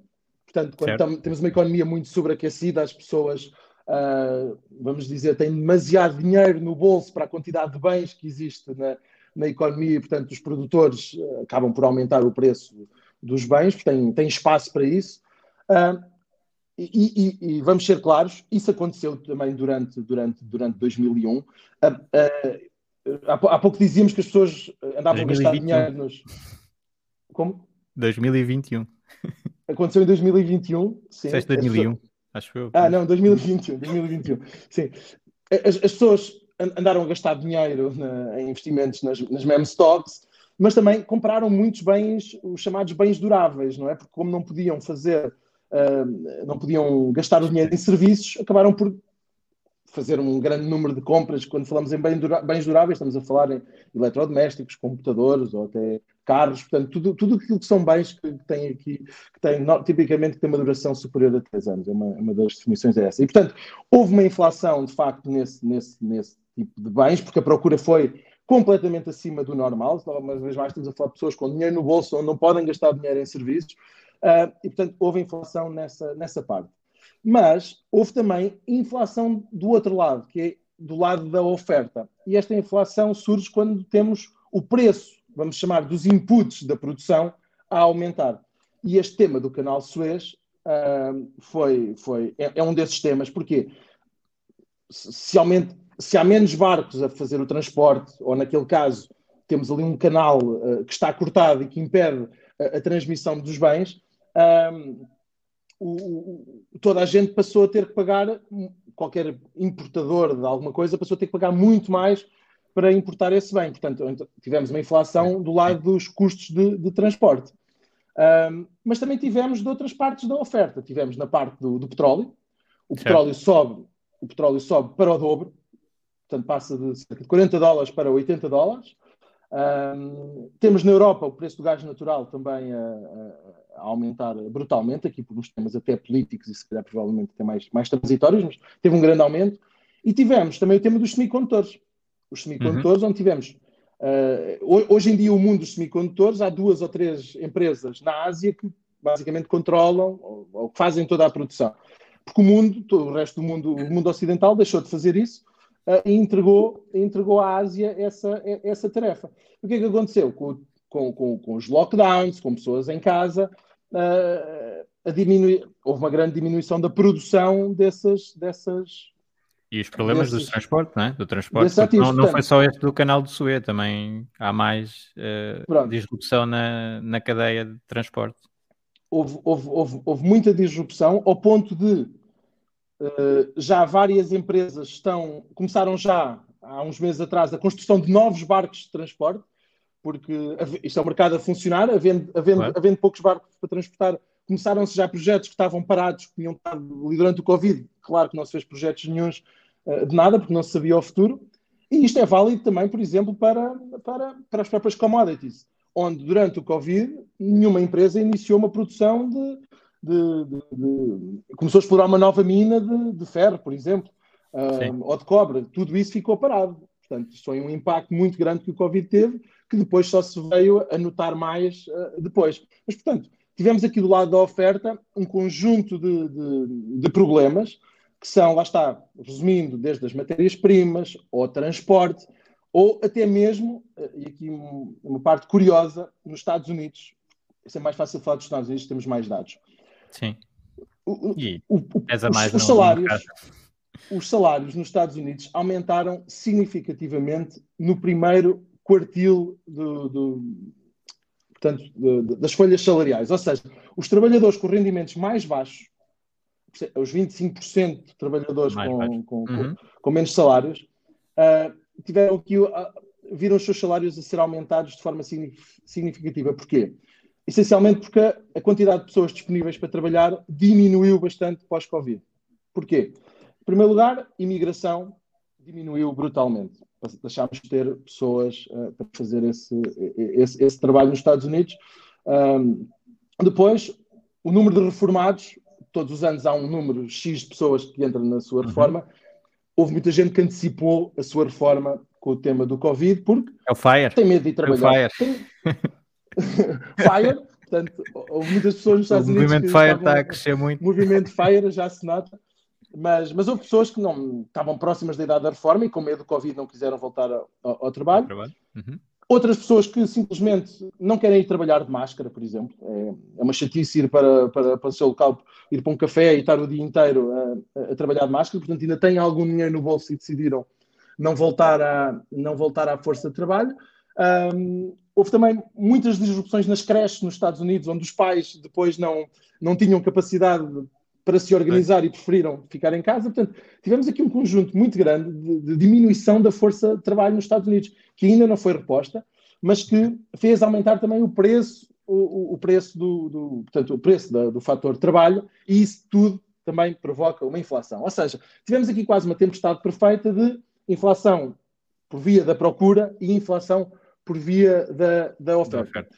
Portanto, quando tam, temos uma economia muito sobreaquecida, as pessoas, uh, vamos dizer, têm demasiado dinheiro no bolso para a quantidade de bens que existe na, na economia e, portanto, os produtores uh, acabam por aumentar o preço dos bens, porque têm, têm espaço para isso. Uh, e, e, e, vamos ser claros, isso aconteceu também durante, durante, durante 2001. Uh, uh, há, pouco dizíamos que as pessoas andavam 2021. a gastar dinheiro nos. Como? 2021. Aconteceu em 2021. Sim. 2001, pessoas... acho eu. Ah, não, 2021. 2021. Sim. As, as pessoas andaram a gastar dinheiro na, em investimentos nas, nas meme stocks, mas também compraram muitos bens, os chamados bens duráveis, não é? Porque como não podiam fazer uh, não podiam gastar o dinheiro em serviços, acabaram por fazer um grande número de compras. Quando falamos em bens duráveis, estamos a falar em eletrodomésticos, computadores ou até carros, portanto, tudo, tudo aquilo que são bens que têm aqui, que têm, tipicamente que tem uma duração superior a 3 anos, é uma, uma das definições é essa. E, portanto, houve uma inflação, de facto, nesse, nesse, nesse tipo de bens, porque a procura foi completamente acima do normal, uma vez mais estamos a falar de pessoas com dinheiro no bolso, onde não podem gastar dinheiro em serviços, Uh, e, portanto, houve inflação nessa, nessa parte. Mas houve também inflação do outro lado, que é do lado da oferta. E esta inflação surge quando temos o preço, vamos chamar, dos inputs da produção a aumentar. E este tema do canal Suez uh, foi, foi, é, é, um desses temas, porque se, aumenta, se há menos barcos a fazer o transporte, ou naquele caso temos ali um canal uh, que está cortado e que impede a, a transmissão dos bens, um, o, o, toda a gente passou a ter que pagar, qualquer importador de alguma coisa passou a ter que pagar muito mais para importar esse bem. Portanto, tivemos uma inflação do lado dos custos de, de transporte. Um, mas também tivemos de outras partes da oferta. Tivemos na parte do, do petróleo. O certo. petróleo sobe, o petróleo sobe para o dobro, portanto passa de cerca de 40 dólares para 80 dólares. Um, temos na Europa o preço do gás natural também a, a, a, aumentar brutalmente, aqui por uns temas até políticos e se calhar provavelmente até mais, mais transitórios, mas teve um grande aumento. E tivemos também o tema dos semicondutores. Os semicondutores, uhum. onde tivemos. Uh, hoje em dia, o mundo dos semicondutores, há duas ou três empresas na Ásia que basicamente controlam ou, ou fazem toda a produção. Porque o mundo, todo o resto do mundo, o mundo ocidental, deixou de fazer isso uh, e entregou, entregou à Ásia essa, essa tarefa. O que é que aconteceu? Com, com, com, com os lockdowns, com pessoas em casa, a diminui, houve uma grande diminuição da produção dessas. dessas e os problemas desses, do transporte, não é? Do transporte. Ativos, não, não foi só este do canal do Suez, também há mais uh, disrupção na, na cadeia de transporte. Houve, houve, houve, houve muita disrupção ao ponto de Uh, já várias empresas estão, começaram já há uns meses atrás a construção de novos barcos de transporte, porque isto é um mercado a funcionar, havendo, havendo, claro. havendo poucos barcos para transportar, começaram-se já projetos que estavam parados, que tinham estado ali durante o Covid. Claro que não se fez projetos nenhums uh, de nada, porque não se sabia o futuro. E isto é válido também, por exemplo, para, para, para as próprias commodities, onde durante o Covid nenhuma empresa iniciou uma produção de, de, de, de, começou a explorar uma nova mina de, ferro, por exemplo, um, ou de cobre. Tudo isso ficou parado. Portanto, isso foi um impacto muito grande que o Covid teve, que depois só se veio a notar mais uh, depois. Mas, portanto, tivemos aqui do lado da oferta um conjunto de, de, de problemas que são, lá está, resumindo, desde as matérias-primas, ou transporte, ou até mesmo, eh, e aqui uma parte curiosa, nos Estados Unidos, isso é mais fácil falar dos Estados Unidos, temos mais dados. Sim. E o, o, pesa mais os salários, os salários nos Estados Unidos aumentaram significativamente no primeiro quartil do, do portanto, de, de, das folhas salariais. Ou seja, os trabalhadores com rendimentos mais baixos os 25% de trabalhadores com, com, uhum. com, menos salários, uh, tiveram aqui, uh, viram os seus salários a ser aumentados de forma significativa. Porquê? Essencialmente porque a quantidade de pessoas disponíveis para trabalhar diminuiu bastante pós-Covid. Porquê? Em primeiro lugar, imigração diminuiu brutalmente. Deixámos de ter pessoas uh, para fazer esse, esse, esse, trabalho nos Estados Unidos. Um, depois, o número de reformados, todos os anos há um número X de pessoas que entram na sua uhum. reforma. Uhum. Houve muita gente que antecipou a sua reforma com o tema do Covid, porque é o fire. tem medo de ir trabalhar. É o fire. fire, portanto, houve muitas pessoas nos Estados Unidos. O movimento Fire está a crescer muito. O movimento Fire já se nota. Mas, mas houve pessoas que não estavam próximas da idade da reforma e com medo do Covid não quiseram voltar ao, ao trabalho. trabalho. Uhum. Outras pessoas que simplesmente não querem ir trabalhar de máscara, por exemplo. É, é uma chatice ir para, para, para o seu local, ir para um café e estar o dia inteiro a, a, trabalhar de máscara, portanto ainda têm algum dinheiro no bolso e decidiram não voltar, a, não voltar à força de trabalho. Um, houve também muitas disrupções nas creches nos Estados Unidos, onde os pais depois não, não tinham capacidade para se organizar é. e preferiram ficar em casa. Portanto, tivemos aqui um conjunto muito grande de, de, diminuição da força de trabalho nos Estados Unidos, que ainda não foi reposta, mas que fez aumentar também o preço, o, o preço do, do, portanto, o preço da, do fator trabalho, e isso tudo também provoca uma inflação. Ou seja, tivemos aqui quase uma tempestade perfeita de inflação por via da procura e inflação por via da, da oferta. Da oferta.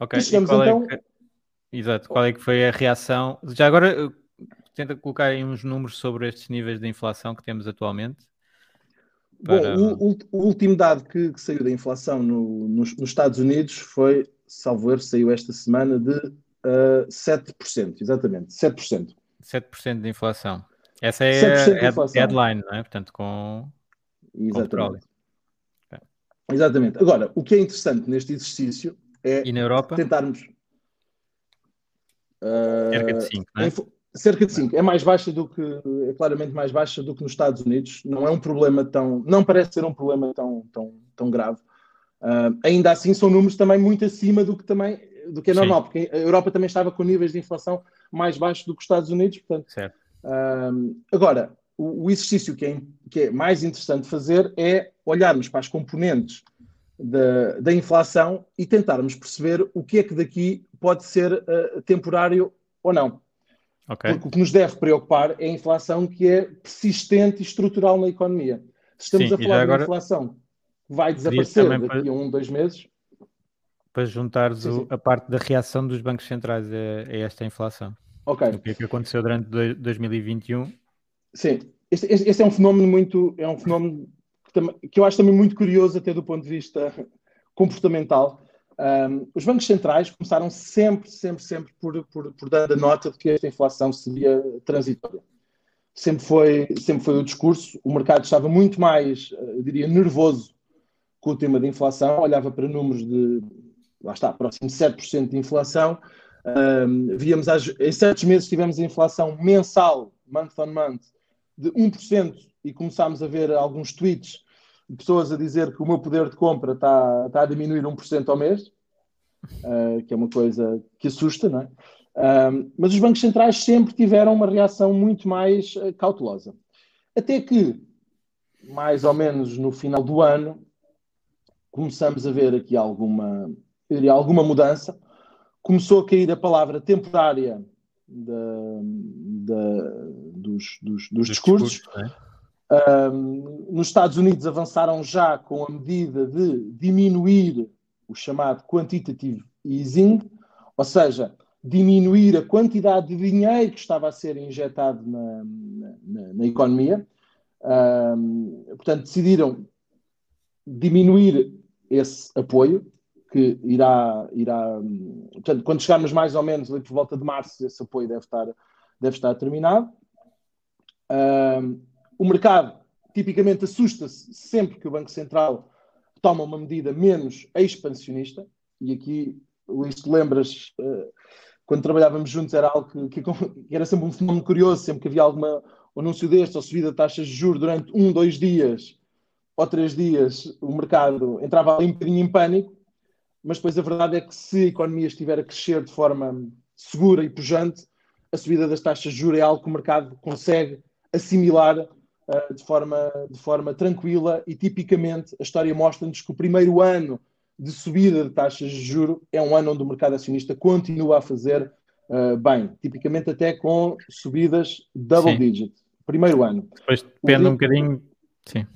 Ok, e chegamos é então. É que... Exato, qual é que foi a reação? Já agora tenta colocar aí uns números sobre estes níveis de inflação que temos atualmente. Para... Bom, o, o, último dado que, que saiu da inflação no, nos, nos, Estados Unidos foi, salvo erro, saiu esta semana de uh, eh, 7%, exatamente, 7%. 7% de inflação. Essa é a headline, não é? Portanto, com. Exatamente. Com Exatamente. Agora, o que é interessante neste exercício é. E na Europa? Tentarmos. Uh, Cerca de 5, não é? Cerca de 5. É mais baixa do que, é claramente mais baixa do que nos Estados Unidos. Não é um problema tão, não parece ser um problema tão, tão, tão grave. Uh, ainda assim, são números também muito acima do que também do que é normal, Sim. porque a Europa também estava com níveis de inflação mais baixos do que os Estados Unidos. Portanto, uh, agora, o, o, exercício que é, que é mais interessante fazer é olharmos para as componentes da, da inflação e tentarmos perceber o que é que daqui pode ser uh, temporário ou não. Okay. Porque o que nos deve preocupar é a inflação que é persistente e estrutural na economia. Se estamos Sim, a falar de uma inflação que vai desaparecer daqui para... a um, dois meses. Para juntares sim, sim. a parte da reação dos bancos centrais a, a, esta inflação. Ok. O que é que aconteceu durante 2021? Sim, este, este, este, é um fenómeno muito, é um fenómeno que, que eu acho também muito curioso até do ponto de vista comportamental, um, os bancos centrais começaram sempre, sempre, sempre por, por, por dar a nota de que esta inflação seria transitória. Sempre foi, sempre foi o discurso. O mercado estava muito mais, eh, eu diria, nervoso com o tema da inflação, olhava para números de, lá está, próximo de 7% de inflação. Um, víamos, às, em certos meses tivemos a inflação mensal, month on month, de 1%, e começámos a ver alguns tweets pessoas a dizer que o meu poder de compra está, está a diminuir 1% ao mês, uh, que é uma coisa que assusta, não é? Uh, mas os bancos centrais sempre tiveram uma reação muito mais uh, cautelosa. Até que, mais ou menos no final do ano, começamos a ver aqui alguma, diria, alguma mudança. Começou a cair a palavra temporária da, da, dos, dos, dos discursos. é? Um, nos Estados Unidos avançaram já com a medida de diminuir o chamado quantitative easing, ou seja, diminuir a quantidade de dinheiro que estava a ser injetado na, na, na economia. Um, portanto, decidiram diminuir esse apoio, que irá, irá. Portanto, quando chegarmos mais ou menos ali por volta de março, esse apoio deve estar, deve estar terminado. Um, o mercado tipicamente assusta-se sempre que o Banco Central toma uma medida menos expansionista, e aqui, Luís, te lembras, uh, quando trabalhávamos juntos, era algo que, que, era sempre um fenómeno curioso, sempre que havia algum anúncio deste ou subida de taxas de juros durante um, dois dias ou três dias, o mercado entrava ali um bocadinho em pânico, mas depois a verdade é que se a economia estiver a crescer de forma segura e pujante, a subida das taxas de juros é algo que o mercado consegue assimilar uh, de, forma, de forma tranquila e tipicamente a história mostra-nos que o primeiro ano de subida de taxas de juro é um ano onde o mercado acionista continua a fazer uh, bem, tipicamente até com subidas double sim. digit. Primeiro ano. Depois depende o um bocadinho sim,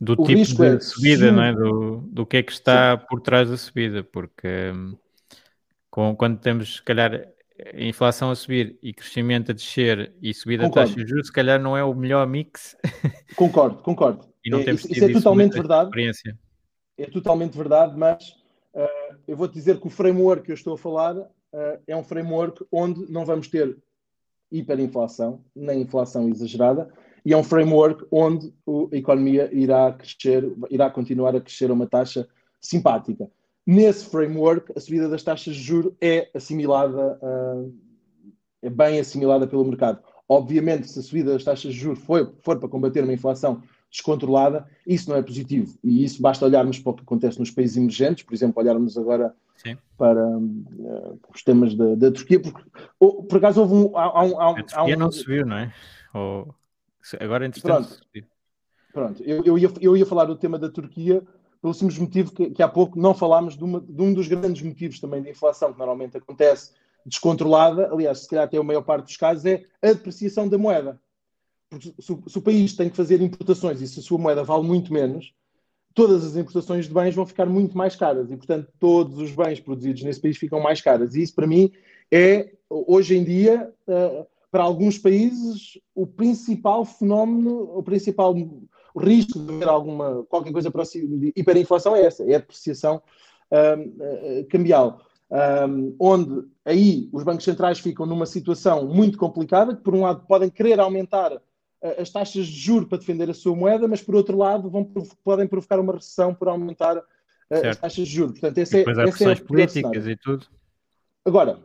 do tipo de é, subida, sim. não é? Do, do que é que está sim. por trás da subida, porque hum, com, quando temos, se calhar, a inflação a subir e crescimento a descer e subida da taxa de juros, se calhar não é o melhor mix. Concordo, concordo. e não é, temos isso, isso é totalmente verdade. É totalmente verdade, mas uh, eu vou-te dizer que o framework que eu estou a falar uh, é um framework onde não vamos ter hiperinflação, nem inflação exagerada, e é um framework onde a economia irá crescer, irá continuar a crescer a uma taxa simpática. Nesse framework, a subida das taxas de juros é assimilada, uh, é bem assimilada pelo mercado. Obviamente, se a subida das taxas de juros for, for para combater uma inflação descontrolada, isso não é positivo. E isso basta olharmos para o que acontece nos países emergentes, por exemplo, olharmos agora Sim. para uh, os temas da, da Turquia, porque oh, por acaso houve um. Há, há, há, a Turquia um... não subiu, não é? Ou... Agora, entretanto. Pronto, pronto. Eu, eu, ia, eu ia falar do tema da Turquia pelo simples motivo que, que há pouco não falámos de, uma, de, um dos grandes motivos também da inflação que normalmente acontece descontrolada, aliás, se calhar até a maior parte dos casos, é a depreciação da moeda. Porque se, se, o país tem que fazer importações e se a sua moeda vale muito menos, todas as importações de bens vão ficar muito mais caras e, portanto, todos os bens produzidos nesse país ficam mais caros. E isso, para mim, é, hoje em dia, uh, para alguns países, o principal fenómeno, o principal o risco de haver alguma, qualquer coisa próxima de hiperinflação é essa, é a depreciação um, cambial. Um, onde aí os bancos centrais ficam numa situação muito complicada, que por um lado podem querer aumentar as taxas de juros para defender a sua moeda, mas por outro lado vão, podem provocar uma recessão por aumentar uh, as taxas de juros. Portanto, esse é, depois há esse é políticas e tudo. Agora,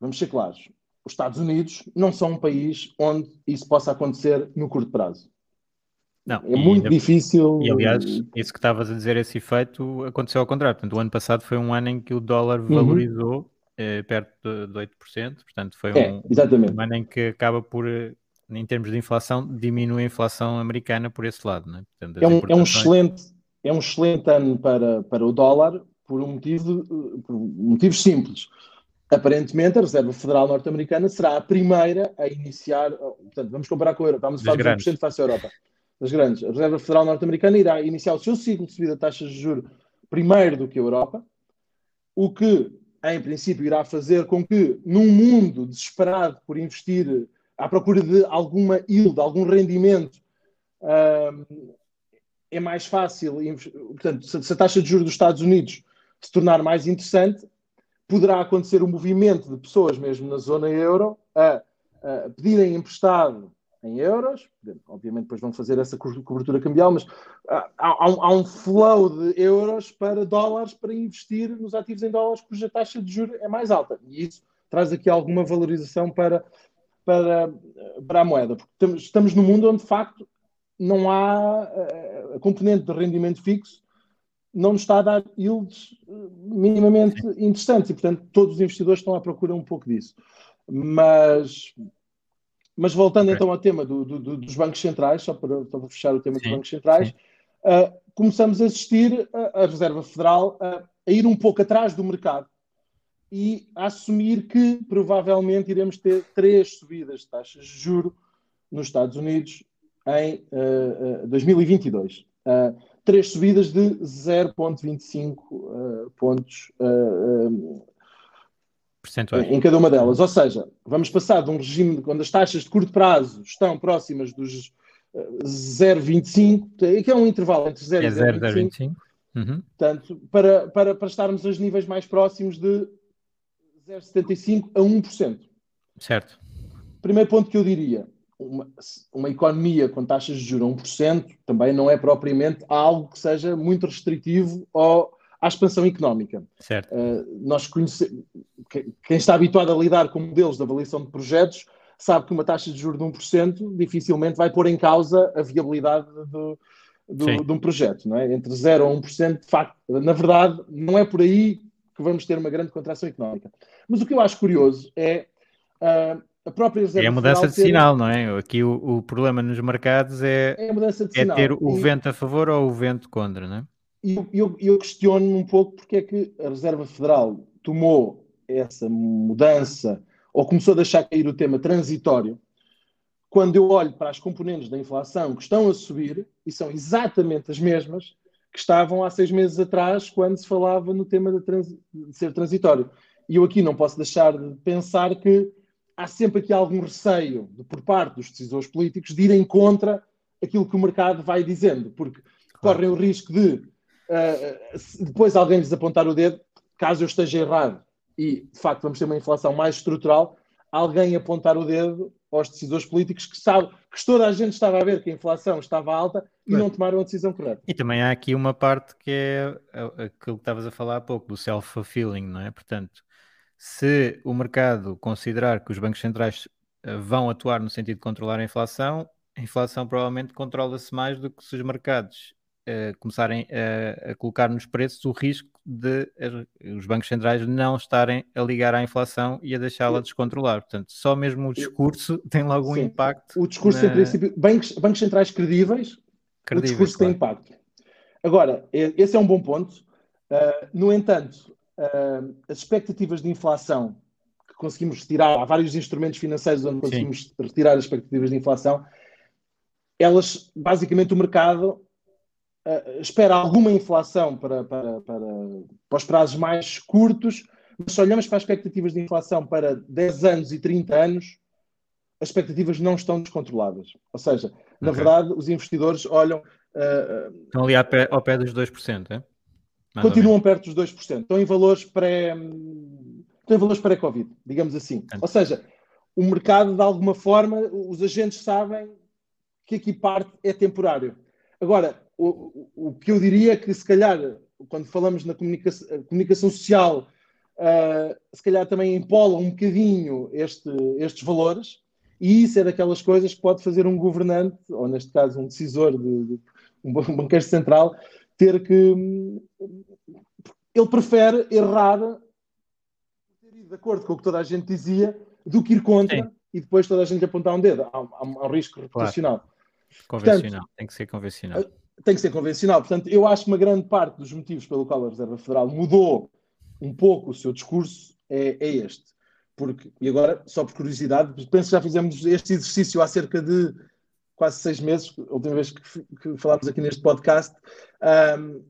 vamos ser claros, os Estados Unidos não são um país onde isso possa acontecer no curto prazo. Não, é muito difícil. E aliás, isso que estavas a dizer, esse efeito aconteceu ao contrário. Portanto, o ano passado foi um ano em que o dólar uhum. valorizou uhum. eh, perto de, de 8%. Portanto, foi é, um, um, ano em que acaba por, eh, em termos de inflação, diminui a inflação americana por esse lado. Né? Portanto, é, um, é, um excelente, é um excelente ano para, para o dólar por, um motivo, por motivos simples. Aparentemente, a Reserva Federal Norte-Americana será a primeira a iniciar. Portanto, vamos comparar com a Europa. Vamos falar de 1% face à Europa das grandes. A Reserva Federal Norte-Americana irá iniciar o seu ciclo de subida de taxas de juros primeiro do que a Europa, o que, em princípio, irá fazer com que, num mundo desesperado por investir à procura de alguma yield, algum rendimento, é mais fácil, portanto, se a taxa de juros dos Estados Unidos se tornar mais interessante, poderá acontecer um movimento de pessoas, mesmo na zona euro, a pedirem emprestado em euros, obviamente depois vão fazer essa cobertura cambial, mas há, há, um, há, um, flow de euros para dólares para investir nos ativos em dólares cuja taxa de juros é mais alta. E isso traz aqui alguma valorização para, para, para a moeda. Porque estamos, estamos num mundo onde, de facto, não há eh, a componente de rendimento fixo não nos está a dar yields eh, minimamente interessantes e, portanto, todos os investidores estão à procura um pouco disso. Mas mas voltando então ao tema do, do, dos bancos centrais, só para, para, fechar o tema sim, dos bancos centrais, uh, começamos a assistir a, a Reserva Federal a, a, ir um pouco atrás do mercado e a assumir que provavelmente iremos ter três subidas de taxas de juro nos Estados Unidos em uh, uh, 2022. três subidas de 0,25 pontos em cada uma delas. Ou seja, vamos passar de um regime quando as taxas de curto prazo estão próximas dos 0,25, eh, que é um intervalo entre 0 é e 0,25, uhum. portanto, para, para, para estarmos aos níveis mais próximos de 0,75 a 1%. Certo. Primeiro ponto que eu diria, uma, uma economia com taxas de juros a 1% também não é propriamente algo que seja muito restritivo ao, à expansão económica. Certo. Uh, nós conhecemos, quem está habituado a lidar com modelos de avaliação de projetos sabe que uma taxa de juros de 1% dificilmente vai pôr em causa a viabilidade do, do, de um projeto. Não é? Entre 0% a 1%, de facto, na verdade, não é por aí que vamos ter uma grande contração económica. Mas o que eu acho curioso é uh, a própria Reserva É a mudança de ter... sinal, não é? Aqui o, o, problema nos mercados é, é, é ter o e... vento a favor ou o vento contra, não é? E eu, eu, eu questiono um pouco porque é que a Reserva Federal tomou essa mudança ou começou a deixar cair o tema transitório quando eu olho para as componentes da inflação que estão a subir e são exatamente as mesmas que estavam há seis meses atrás quando se falava no tema de, trans... de ser transitório. E eu aqui não posso deixar de pensar que há sempre aqui algum receio de, por parte dos decisores políticos de irem contra aquilo que o mercado vai dizendo, porque claro. correm o risco de uh, depois alguém lhes apontar o dedo, caso eu esteja errado, e de facto vamos ter uma inflação mais estrutural, alguém apontar o dedo aos decisores políticos que sabe que toda a gente estava a ver que a inflação estava alta e não tomaram a decisão correta. E também há aqui uma parte que é aquilo que estavas a falar há pouco, do self-fulfilling, não é? Portanto, se o mercado considerar que os bancos centrais eh, vão atuar no sentido de controlar a inflação, a inflação provavelmente controla-se mais do que se os mercados uh, começarem a, a, colocar nos preços o risco de os bancos centrais não estarem a ligar à inflação e a deixá-la descontrolar. Portanto, só mesmo o discurso tem logo um impacto. O discurso, na... em princípio, bancos, bancos centrais credíveis, credíveis o discurso claro. tem impacto. Agora, esse é um bom ponto. Uh, no entanto, uh, as expectativas de inflação que conseguimos retirar, há vários instrumentos financeiros onde conseguimos Sim. retirar as expectativas de inflação, elas, basicamente, o mercado uh, espera alguma inflação para, para, para, para os prazos mais curtos, mas se olhamos para as expectativas de inflação para 10 anos e 30 anos, as expectativas não estão descontroladas. Ou seja, na okay. verdade, os investidores olham. Uh, estão ali ao pé, ao pé dos 2%, é? Mais continuam perto dos 2%. Estão em valores pré. Estão em valores pré-Covid, digamos assim. Ou seja, o mercado, de alguma forma, os agentes sabem que aqui parte é temporário. Agora, o, o que eu diria é que, se calhar, quando falamos na comunicação, comunicação social, uh, se calhar também empola um bocadinho este, estes valores, e isso é daquelas coisas que pode fazer um governante, ou neste caso um decisor, de, de um banqueiro central, ter que. Ele prefere errar de acordo com o que toda a gente dizia do que ir contra Sim. e depois toda a gente apontar um dedo. Há, há, há um risco reputacional. Claro. Convencional, Portanto, tem que ser convencional. Tem que ser convencional. Portanto, eu acho que uma grande parte dos motivos pelo qual a Reserva Federal mudou um pouco o seu discurso é, é este. Porque, e agora, só por curiosidade, penso que já fizemos este exercício há cerca de quase seis meses, a última vez que, que falámos aqui neste podcast, um,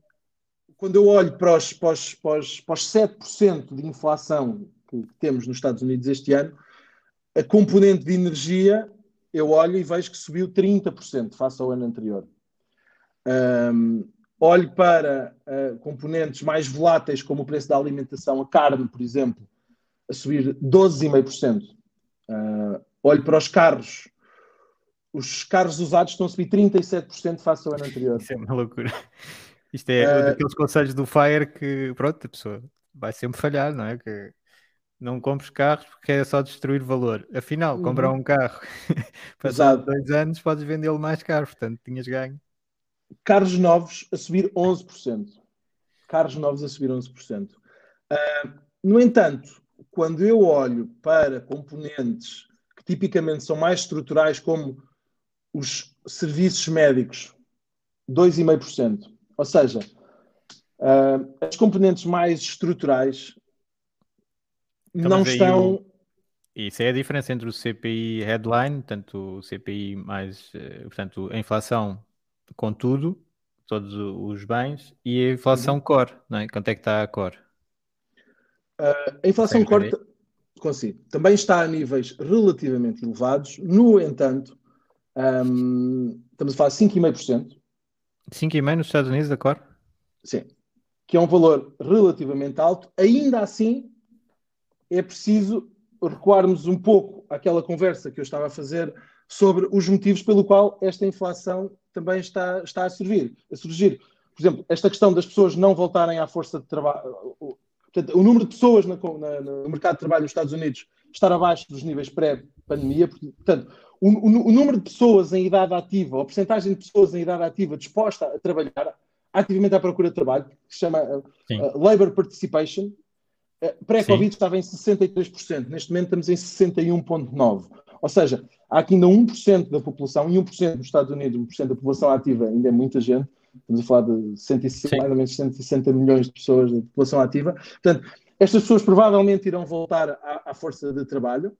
quando eu olho para os, para, os, para, os, para os 7% de inflação que temos nos Estados Unidos este ano, a componente de energia, eu olho e vejo que subiu 30% face ao ano anterior. Um, olho para uh, componentes mais voláteis, como o preço da alimentação, a carne, por exemplo, a subir 12,5%. Uh, olho para os carros, os carros usados estão a subir 37% face ao ano anterior. Isso é uma loucura. Isto é uh, um daqueles conselhos do Fire que, pronto, a pessoa vai sempre falhar, não é? Que não compres carros porque é só destruir valor. Afinal, comprar uhum. um carro passado dois anos podes vendê-lo mais caro, portanto tinhas ganho. Carros novos a subir 11%. Carros novos a subir 11%. Uh, no entanto, quando eu olho para componentes que tipicamente são mais estruturais, como os serviços médicos, 2,5%. Ou seja, uh, as componentes mais estruturais então, não estão. O... Isso é a diferença entre o CPI headline, portanto, o CPI mais, eh, portanto, a inflação com tudo, todos os bens, e a inflação uhum. core, não é? Quanto é que está a core? Uh, a inflação core consigo, também está a níveis relativamente elevados, no entanto, um, estamos a falar de 5,5%. 5,5% nos Estados Unidos, da core? Sim. Que é um valor relativamente alto. Ainda assim, é preciso recuarmos um pouco àquela conversa que eu estava a fazer sobre os motivos pelo qual esta inflação também está, está a, surgir, a surgir. Por exemplo, esta questão das pessoas não voltarem à força de trabalho. O número de pessoas na, na, no mercado de trabalho nos Estados Unidos estar abaixo dos níveis pré-pandemia. Portanto, o, o, o, número de pessoas em idade ativa, ou a porcentagem de pessoas em idade ativa disposta a trabalhar ativamente à procura de trabalho, que se chama uh, uh, Labor Participation, Pré-Covid estava em 63%, neste momento estamos em 61,9%. Ou seja, há aqui ainda 1% da população, e 1% nos Estados Unidos, 1% da população ativa ainda é muita gente, estamos a falar de 160, mais ou menos 160 milhões de pessoas de população ativa. Portanto, estas pessoas provavelmente irão voltar à, à força de trabalho.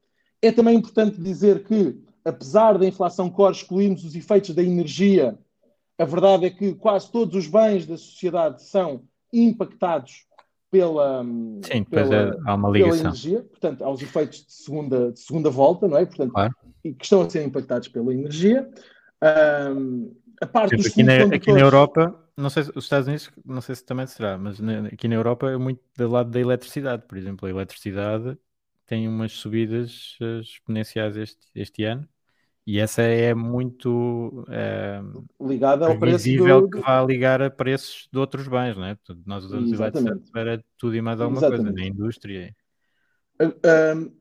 É também importante dizer que, apesar da inflação core, excluirmos os efeitos da energia, a verdade é que quase todos os bens da sociedade são impactados pela, Sim, pela, é, há uma ligação. pela energia, portanto, aos efeitos de segunda, de segunda volta, não é? Portanto, claro. E que estão a ser impactados pela energia. Um, a parte dos aqui, na, aqui na Europa, não sei se os Estados Unidos, não sei se também será, mas na, aqui na Europa é muito do lado da eletricidade, por exemplo, a eletricidade tem umas subidas eh, exponenciais este, este ano e essa é muito é, ligada ao preço do... que vai ligar a preços de outros bens, não é? Nós usamos eletricidade para tudo e mais alguma Exatamente. coisa, na indústria. Um,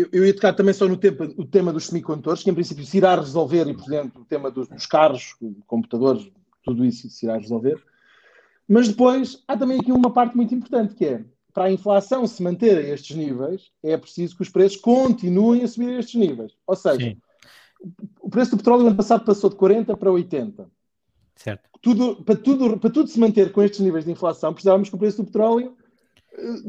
eu, eu ia tocar também só no tema, o tema dos semicondutores, que em princípio se irá resolver, e por exemplo, o tema dos, dos carros, computadores, tudo isso se irá resolver. Mas depois há também aqui uma parte muito importante que é para a inflação se manter a estes níveis, é preciso que os preços continuem a subir a estes níveis. Ou seja, Sim o preço do petróleo no ano passado passou de 40 para 80. Certo. Tudo, para, tudo, para tudo se manter com estes níveis de inflação, precisávamos que o preço do petróleo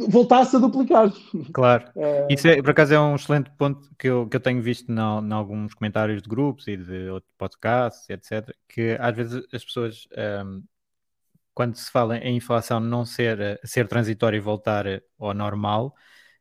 voltasse a duplicar. Claro. É... Isso, é, por acaso, é um excelente ponto que eu, que eu tenho visto em alguns comentários de grupos e de outros podcasts, etc., que às vezes as pessoas, um, quando se fala em inflação não ser, ser transitório e voltar ao normal,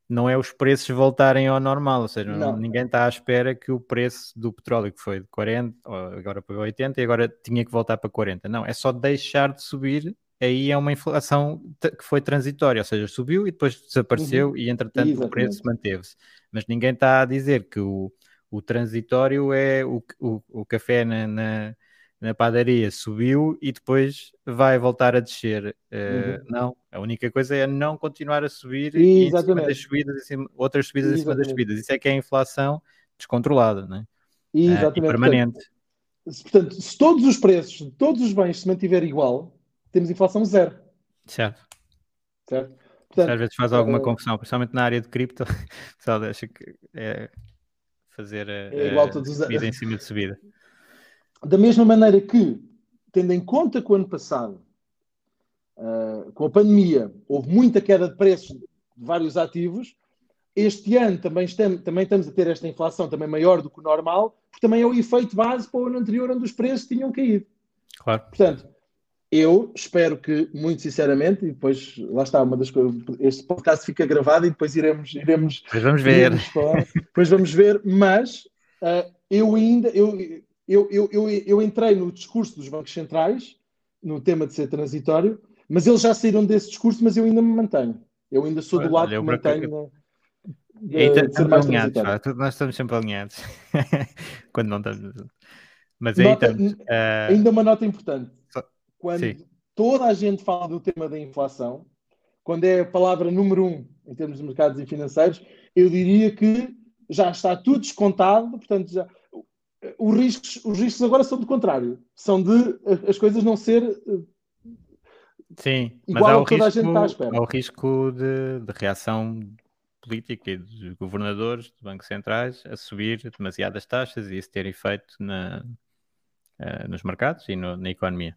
não é os preços voltarem ao normal, ou seja, não. ninguém está à espera que o preço do petróleo que foi de 40, agora para 80 e agora tinha que voltar para 40. Não, é só deixar de subir, aí é uma inflação que foi transitória, ou seja, subiu e depois desapareceu uhum. e entretanto Exatamente. o preço manteve-se. Mas ninguém está a dizer que o, o transitório é o, o, o café na, na na padaria subiu e depois vai voltar a descer. Uh, uhum. Não, a única coisa é não continuar a subir e em cima das subidas, cima, outras subidas Exatamente. em cima das subidas. Isso é que é a inflação descontrolada, não é? Exatamente. Uh, e permanente. Portanto, portanto, se todos os preços de todos os bens se mantiverem igual, temos inflação zero. Certo. Certo? Portanto, às vezes faz alguma uh, confusão, principalmente na área de cripto, o pessoal deixa que é fazer a, é igual a subida em cima de subida. Da mesma maneira que, tendo em conta que o ano passado, uh, com a pandemia, houve muita queda de preços de vários ativos, este ano também estamos, também estamos a ter esta inflação também maior do que o normal, porque também é o efeito base para o ano anterior, onde os preços tinham caído. Claro. Portanto, eu espero que, muito sinceramente, e depois, lá está, uma das coisas, este podcast fica gravado e depois iremos. iremos depois vamos ver. Iremos depois vamos ver, mas uh, eu ainda, eu, eu, eu, eu, eu entrei no discurso dos bancos centrais, no tema de ser transitório, mas eles já saíram desse discurso, mas eu ainda me mantenho. Eu ainda sou do lado que mantenho. De, de ser mais alinhados, nós estamos sempre alinhados quando não estamos. Mas aí nota, estamos, uh... Ainda uma nota importante: quando Sim. toda a gente fala do tema da inflação, quando é a palavra número um em termos de mercados e financeiros, eu diria que já está tudo descontado, portanto, já, os riscos, os riscos agora são do contrário. São de as coisas não ser eh, Sim, mas há o, risco, há o risco de, de, reação política e dos governadores, dos bancos centrais, a subir demasiadas taxas e isso ter efeito na, uh, nos mercados e no, na economia.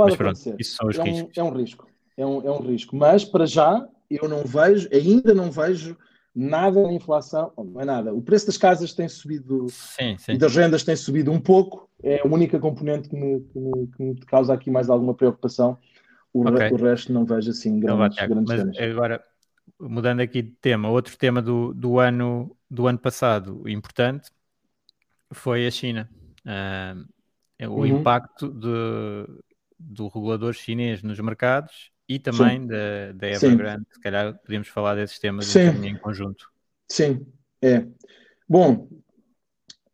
Pode mas pronto, acontecer. isso são os é riscos. Um, é um risco. É um, é um risco. Mas para já eu não vejo, ainda não vejo nada na inflação, não é nada. O preço das casas tem subido sim, sim. e das rendas tem subido um pouco, é a única componente que me, que me, que me causa aqui mais alguma preocupação. O, okay. re, o resto não vejo assim grandes, não, grandes Mas agora, mudando aqui de tema, outro tema do, do, ano, do ano passado importante foi a China. Uh, o uhum. impacto de, do regulador chinês nos mercados e também da, da Evergrande. Se calhar podemos falar desses temas Sim. em conjunto. Sim, é. Bom,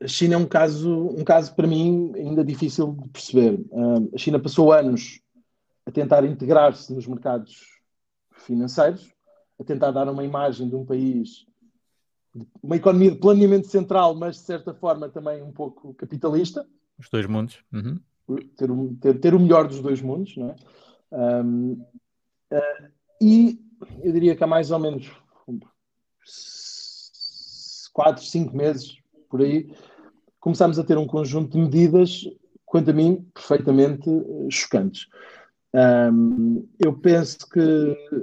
a China é um caso, um caso para mim ainda difícil de perceber. Uh, a China passou anos a tentar integrar-se nos mercados financeiros, a tentar dar uma imagem de um país, uma economia de planeamento central, mas de certa forma também um pouco capitalista. Os dois mundos. Uhum. Ter, ter, ter, o melhor dos dois mundos, não é? Um, Uh, e eu diria que há mais ou menos 4, 5 meses, por aí, começámos a ter um conjunto de medidas, quanto a mim, perfeitamente eh, chocantes. Um, eu penso que.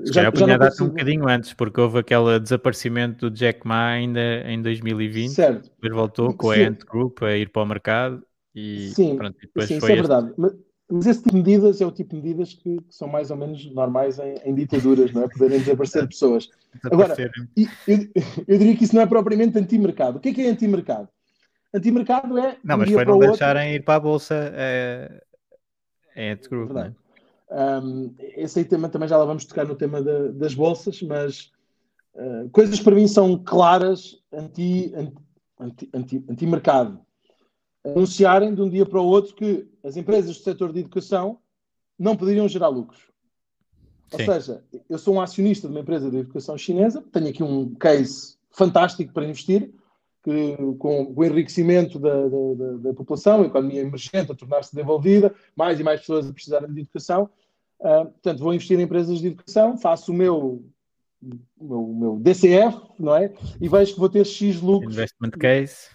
Já, já, já consigo... um bocadinho antes, porque houve aquele desaparecimento do Jack Ma ainda em 2020. Certo. Depois voltou com a Ant Group a ir para o mercado e sim, pronto, e depois sim, foi. Isso é verdade. Mas, mas, esse tipo de medidas é o tipo de medidas que, que são mais ou menos normais em, em, ditaduras, não é? Poderem desaparecer pessoas. Agora, eu, eu, diria que isso não é propriamente anti-mercado. O que é que é anti-mercado? Anti-mercado é. Não, mas foi não deixarem outro... ir para a bolsa é, é Ant Group, é não é? Um, esse aí tema, também já lá vamos tocar no tema de, das bolsas, mas uh, coisas para mim são claras anti-mercado. Anti, anti, anti, mercado Anunciarem de um dia para o outro que as empresas do setor de educação não poderiam gerar lucros. Ou seja, eu sou um acionista de uma empresa de educação chinesa, tenho aqui um case fantástico para investir, que, com o enriquecimento da, da, da, população, a economia emergente a tornar-se desenvolvida, mais e mais pessoas a precisarem de educação, Uh, portanto, vou investir em empresas de educação, faço o meu, o meu, o meu DCF, não é? E vejo que vou ter X lucros. Investment case.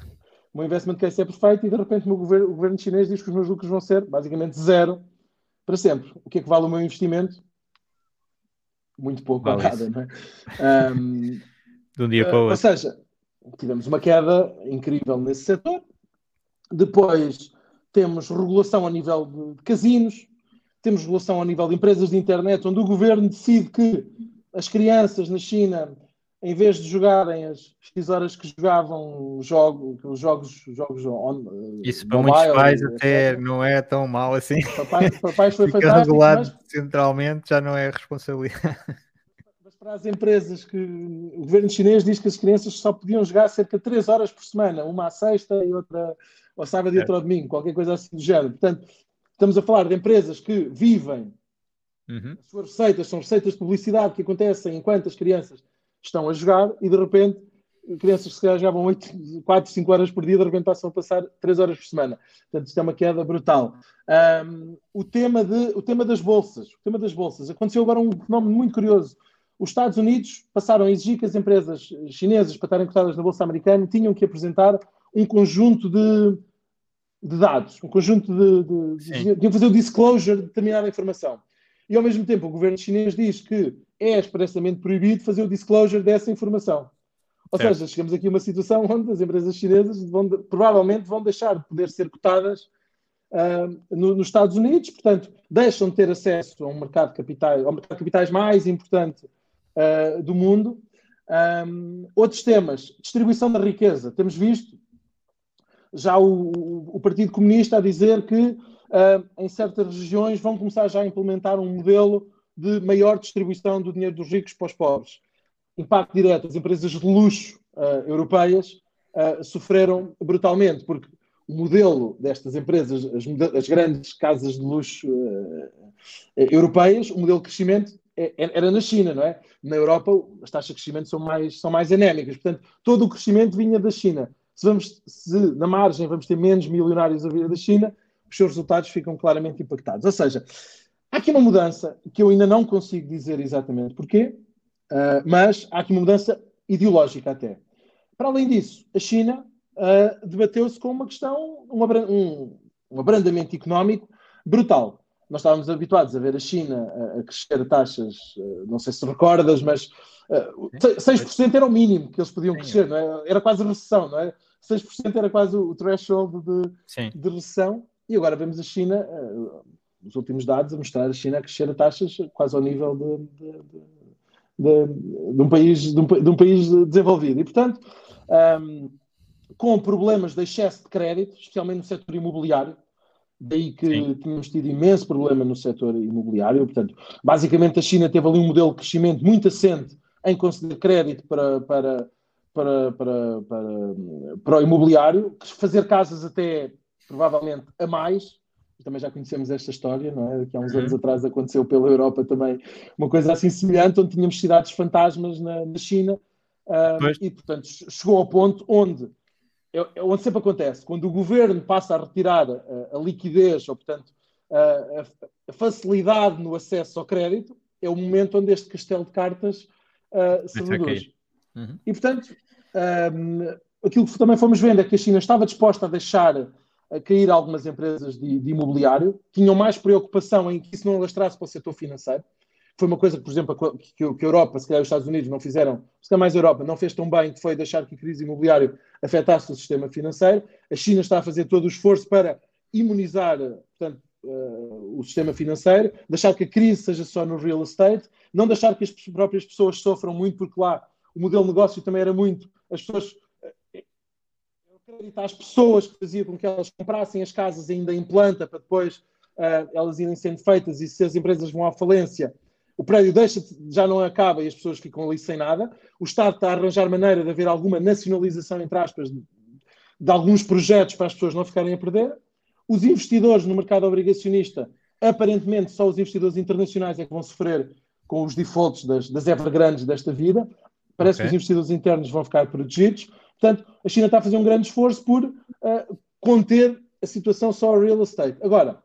O meu investment case é perfeito e de repente o, governo, o governo chinês diz que os meus lucros vão ser basicamente zero para sempre. O que é que vale o meu investimento? Muito pouco vale nada, não é? Um, de um dia para o outro. Ou seja, tivemos uma queda incrível nesse setor. Depois temos regulação a nível de casinos, temos regulação a nível de empresas de internet, onde o governo decide que as crianças na China, em vez de jogarem as X horas que jogavam jogo, os jogos, jogos on, Isso para mobile, muitos pais até não é tão mal assim. Para pais, foi Fica fantástico. regulado mas... centralmente já não é responsabilidade. Mas para as empresas que o governo chinês diz que as crianças só podiam jogar cerca de 3 horas por semana, uma à sexta e outra ao sábado e outra ao domingo, qualquer coisa assim do género. Portanto, Estamos a falar de empresas que vivem, uhum. as suas receitas são receitas de publicidade que acontecem enquanto as crianças estão a jogar e de repente crianças que se calhar jogavam 8, 4, 5 horas por dia, de repente passam a passar 3 horas por semana. Portanto, isto é uma queda brutal. Um, o, tema de, o tema das bolsas. O tema das bolsas. Aconteceu agora um fenómeno muito curioso. Os Estados Unidos passaram a exigir que as empresas chinesas, para estarem cotadas na Bolsa Americana, tinham que apresentar um conjunto de de dados, um conjunto de, de, de, fazer o disclosure de determinada informação. E ao mesmo tempo o governo chinês diz que é expressamente proibido fazer o disclosure dessa informação. Ou certo. seja, chegamos aqui a uma situação onde as empresas chinesas vão, provavelmente vão deixar de poder ser cotadas uh, no, nos Estados Unidos, portanto, deixam de ter acesso a um mercado de capitais, ao mercado de capitais mais importante uh, do mundo. Um, outros temas, distribuição da riqueza. Temos visto já o, o Partido Comunista a dizer que em certas regiões vão começar já a implementar um modelo de maior distribuição do dinheiro dos ricos para os pobres. Impacto direto, as empresas de luxo uh, europeias uh, sofreram brutalmente, porque o modelo destas empresas, as, as grandes casas de luxo europeias, o modelo de crescimento é, é, era na China, não é? Na Europa as taxas de crescimento são mais, são mais anémicas, portanto todo o crescimento vinha da China se, vamos, se na margem vamos ter menos milionários a vir da China, os seus resultados ficam claramente impactados. Ou seja, há aqui uma mudança que eu ainda não consigo dizer exatamente porquê, uh, mas há aqui uma mudança ideológica até. Para além disso, a China uh, debateu-se com uma questão, um, um, um abrandamento económico brutal. Nós estávamos habituados a ver a China a, a crescer a taxas, não sei se recordas, mas uh, 6% era o mínimo que eles podiam crescer, é? era quase recessão, não é? 6% era quase o threshold de, de recessão, e agora vemos a China, uh, os últimos dados, a mostrar a China a crescer a taxas quase ao nível de, de, de, de um, país, de, um, de um país desenvolvido. E, portanto, um, ehm, com problemas de excesso de crédito, especialmente no setor imobiliário, daí que Sim. tínhamos tido imenso problema no setor imobiliário. Portanto, basicamente a China teve ali um modelo de crescimento muito assente em conceder crédito para, para, para, para, para, para o imobiliário, fazer casas até provavelmente a mais. Também já conhecemos esta história, não é? Que há uns anos uhum. atrás aconteceu pela Europa também uma coisa assim semelhante, onde tínhamos cidades fantasmas na, na China. Uh, e, portanto, chegou ao ponto onde, é, é, onde sempre acontece, quando o governo passa a retirar a, a liquidez, ou, portanto, a, a facilidade no acesso ao crédito, é o momento onde este castelo de cartas uh, se reduz. Uhum. E, portanto, um, aquilo que também fomos vendo é que a China estava disposta a deixar a cair algumas empresas de, de, imobiliário, tinham mais preocupação em que isso não alastrasse para o setor financeiro. Foi uma coisa que, por exemplo, que, que a Europa, se calhar os Estados Unidos não fizeram, se calhar mais a Europa, não fez tão bem, que foi deixar que a crise imobiliária afetasse o sistema financeiro. A China está a fazer todo o esforço para imunizar portanto, uh, o sistema financeiro, deixar que a crise seja só no real estate, não deixar que as próprias pessoas sofram muito, porque lá o modelo de negócio também era muito as pessoas acreditar às pessoas que faziam com que elas comprassem as casas ainda em planta para depois uh, elas irem sendo feitas e se as empresas vão à falência, o prédio deixa já não acaba e as pessoas ficam ali sem nada. O Estado está a arranjar maneira de haver alguma nacionalização, entre aspas, de, de alguns projetos para as pessoas não ficarem a perder. Os investidores no mercado obrigacionista, aparentemente só os investidores internacionais é que vão sofrer com os defaults das, das Evergrandes desta vida. Parece okay. que os investidores internos vão ficar protegidos. Portanto, a China está a fazer um grande esforço por uh, conter a situação só ao real estate. Agora,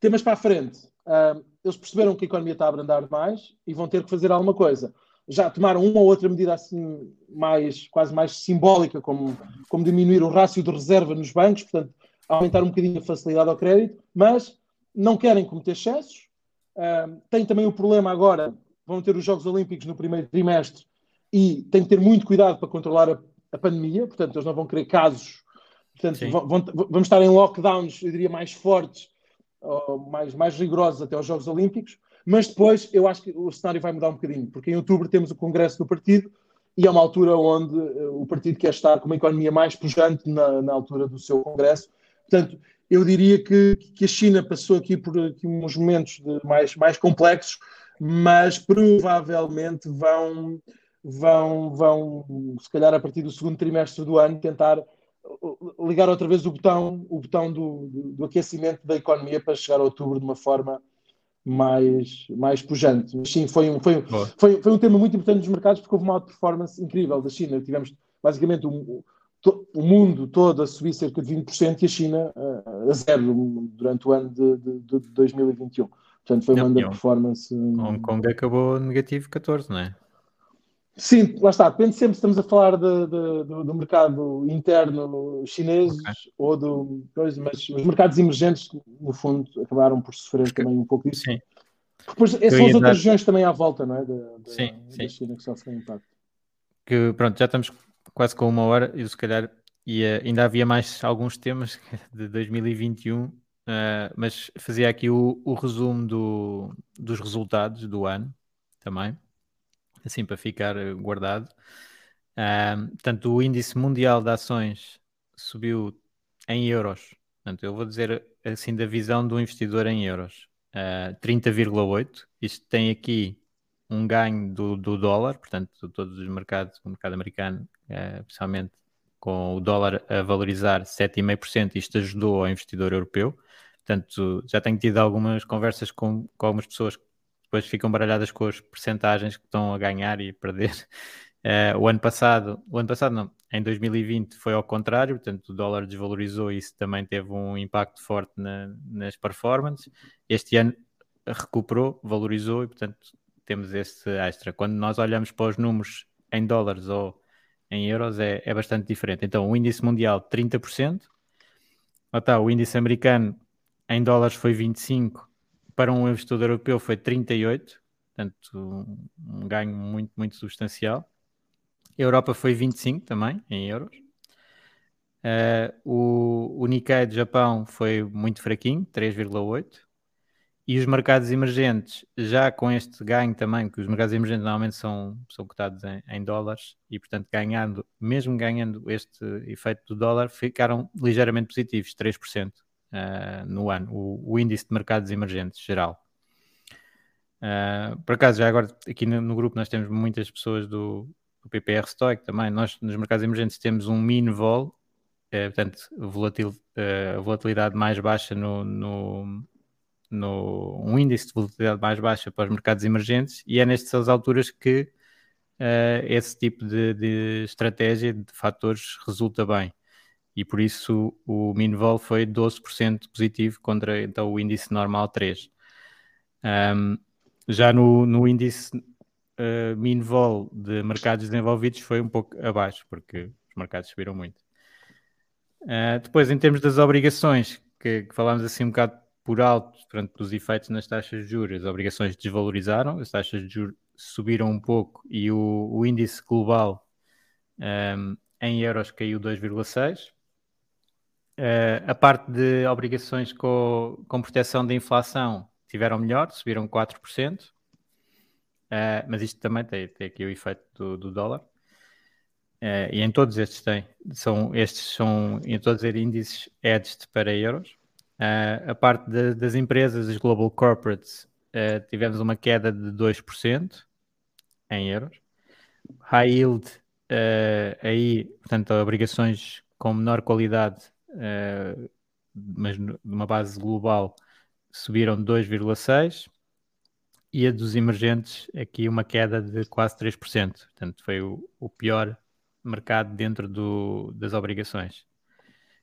temas para a frente. Uh, eles perceberam que a economia está a abrandar mais e vão ter que fazer alguma coisa. Já tomaram uma ou outra medida assim, mais, quase mais simbólica, como, como diminuir o rácio de reserva nos bancos, portanto, aumentar um bocadinho a facilidade ao crédito, mas não querem cometer excessos. Uh, tem também o problema agora, vão ter os Jogos Olímpicos no primeiro trimestre e tem que ter muito cuidado para controlar a, a pandemia, portanto, eles não vão querer casos, portanto, vão, vão, vamos estar em lockdowns, eu diria, mais fortes, mais, mais rigorosos até aos Jogos Olímpicos, mas depois eu acho que o cenário vai mudar um bocadinho, porque em outubro temos o Congresso do Partido e é uma altura onde eh, o partido quer estar com uma economia mais pujante na, na altura do seu Congresso. Portanto, eu diria que, que a China passou aqui por aqui uns momentos mais, mais complexos, mas provavelmente vão vão, vão, se calhar a partir do segundo trimestre do ano, tentar ligar outra vez o botão, o botão do, do, do aquecimento da economia para chegar a outubro de uma forma mais, mais pujante. Mas sim, foi um, foi, foi, foi um tema muito importante dos mercados porque houve uma performance incrível da China. Tivemos basicamente um, o mundo todo a subir cerca de 20% e a China uh, a zero durante o ano de, de, de 2021. Portanto, foi uma underperformance. Hong Kong acabou negativo 14, não é? Sim, lá está. Depende sempre se estamos a falar de, de, do, do, mercado interno chinês okay. ou do. Pois, mas os mercados emergentes, no fundo, acabaram por sofrer também um pouco disso. Sim. Depois, são as outras dar... regiões também à volta, não é? De, sim, da sim. China que sofrem impacto. Que pronto, já estamos quase com uma hora e se calhar ia, ainda havia mais alguns temas de 2021, uh, eh, mas fazia aqui o, o resumo do, dos resultados do ano também assim para ficar eh, guardado. Uh, portanto, o índice mundial de ações subiu em euros. Portanto, eu vou dizer assim da visão do investidor em euros. Uh, 30,8. Isto tem aqui um ganho do, do, dólar, portanto, todos os mercados, o mercado americano, uh, especialmente com o dólar a valorizar 7,5%, isto ajudou ao investidor europeu. Portanto, já tenho tido algumas conversas com, com algumas pessoas depois ficam baralhadas com as percentagens que estão a ganhar e a perder. Uh, o ano passado, o ano passado não, em 2020 foi ao contrário, portanto o dólar desvalorizou e isso também teve um impacto forte na, nas performances. Este ano recuperou, valorizou e portanto temos esse extra. Quando nós olhamos para os números em dólares ou em euros é, é bastante diferente. Então o índice mundial 30%, lá está, o índice americano em dólares foi 25%, para um investidor europeu foi 38, portanto, um ganho muito, muito substancial. A Europa foi 25 também, em euros. Uh, o, o Nikkei de Japão foi muito fraquinho, 3,8. E os mercados emergentes, já com este ganho também, que os mercados emergentes normalmente são, são cotados em, em dólares, e portanto ganhando, mesmo ganhando este efeito do dólar, ficaram ligeiramente positivos, 3% uh, no ano, o, o, índice de mercados emergentes geral. Uh, por acaso, já agora aqui no, no, grupo nós temos muitas pessoas do, do PPR Stoic também. Nós nos mercados emergentes temos um mean vol, é, portanto, volatil, uh, volatilidade mais baixa no, no, no, um índice de volatilidade mais baixa para os mercados emergentes, e é nestas alturas que uh, esse tipo de, de, estratégia de fatores resulta bem e por isso o Minvol foi 12% positivo contra então o índice normal 3. Um, Já no, no índice uh, Minvol de mercados desenvolvidos foi um pouco abaixo, porque os mercados subiram muito. Uh, depois, em termos das obrigações, que, que falámos assim um bocado por alto, portanto, dos efeitos nas taxas de juros, as obrigações desvalorizaram, as taxas de juros subiram um pouco e o, o índice global um, em euros caiu 2,6. Uh, a parte de obrigações com, com proteção da inflação tiveram melhor, subiram 4%, uh, eh, mas isto também tem, tem aqui o efeito do, do dólar. Uh, e em todos estes tem, são, estes são em todos os índices hedged para euros. A parte de, das empresas, as global corporates, tivemos uma queda de 2% em euros. High yield, aí, portanto, obrigações com menor qualidade, mas de uma base global, subiram 2,6%. E a dos emergentes, aqui uma queda de quase 3%. Portanto, foi o, o pior mercado dentro do, das obrigações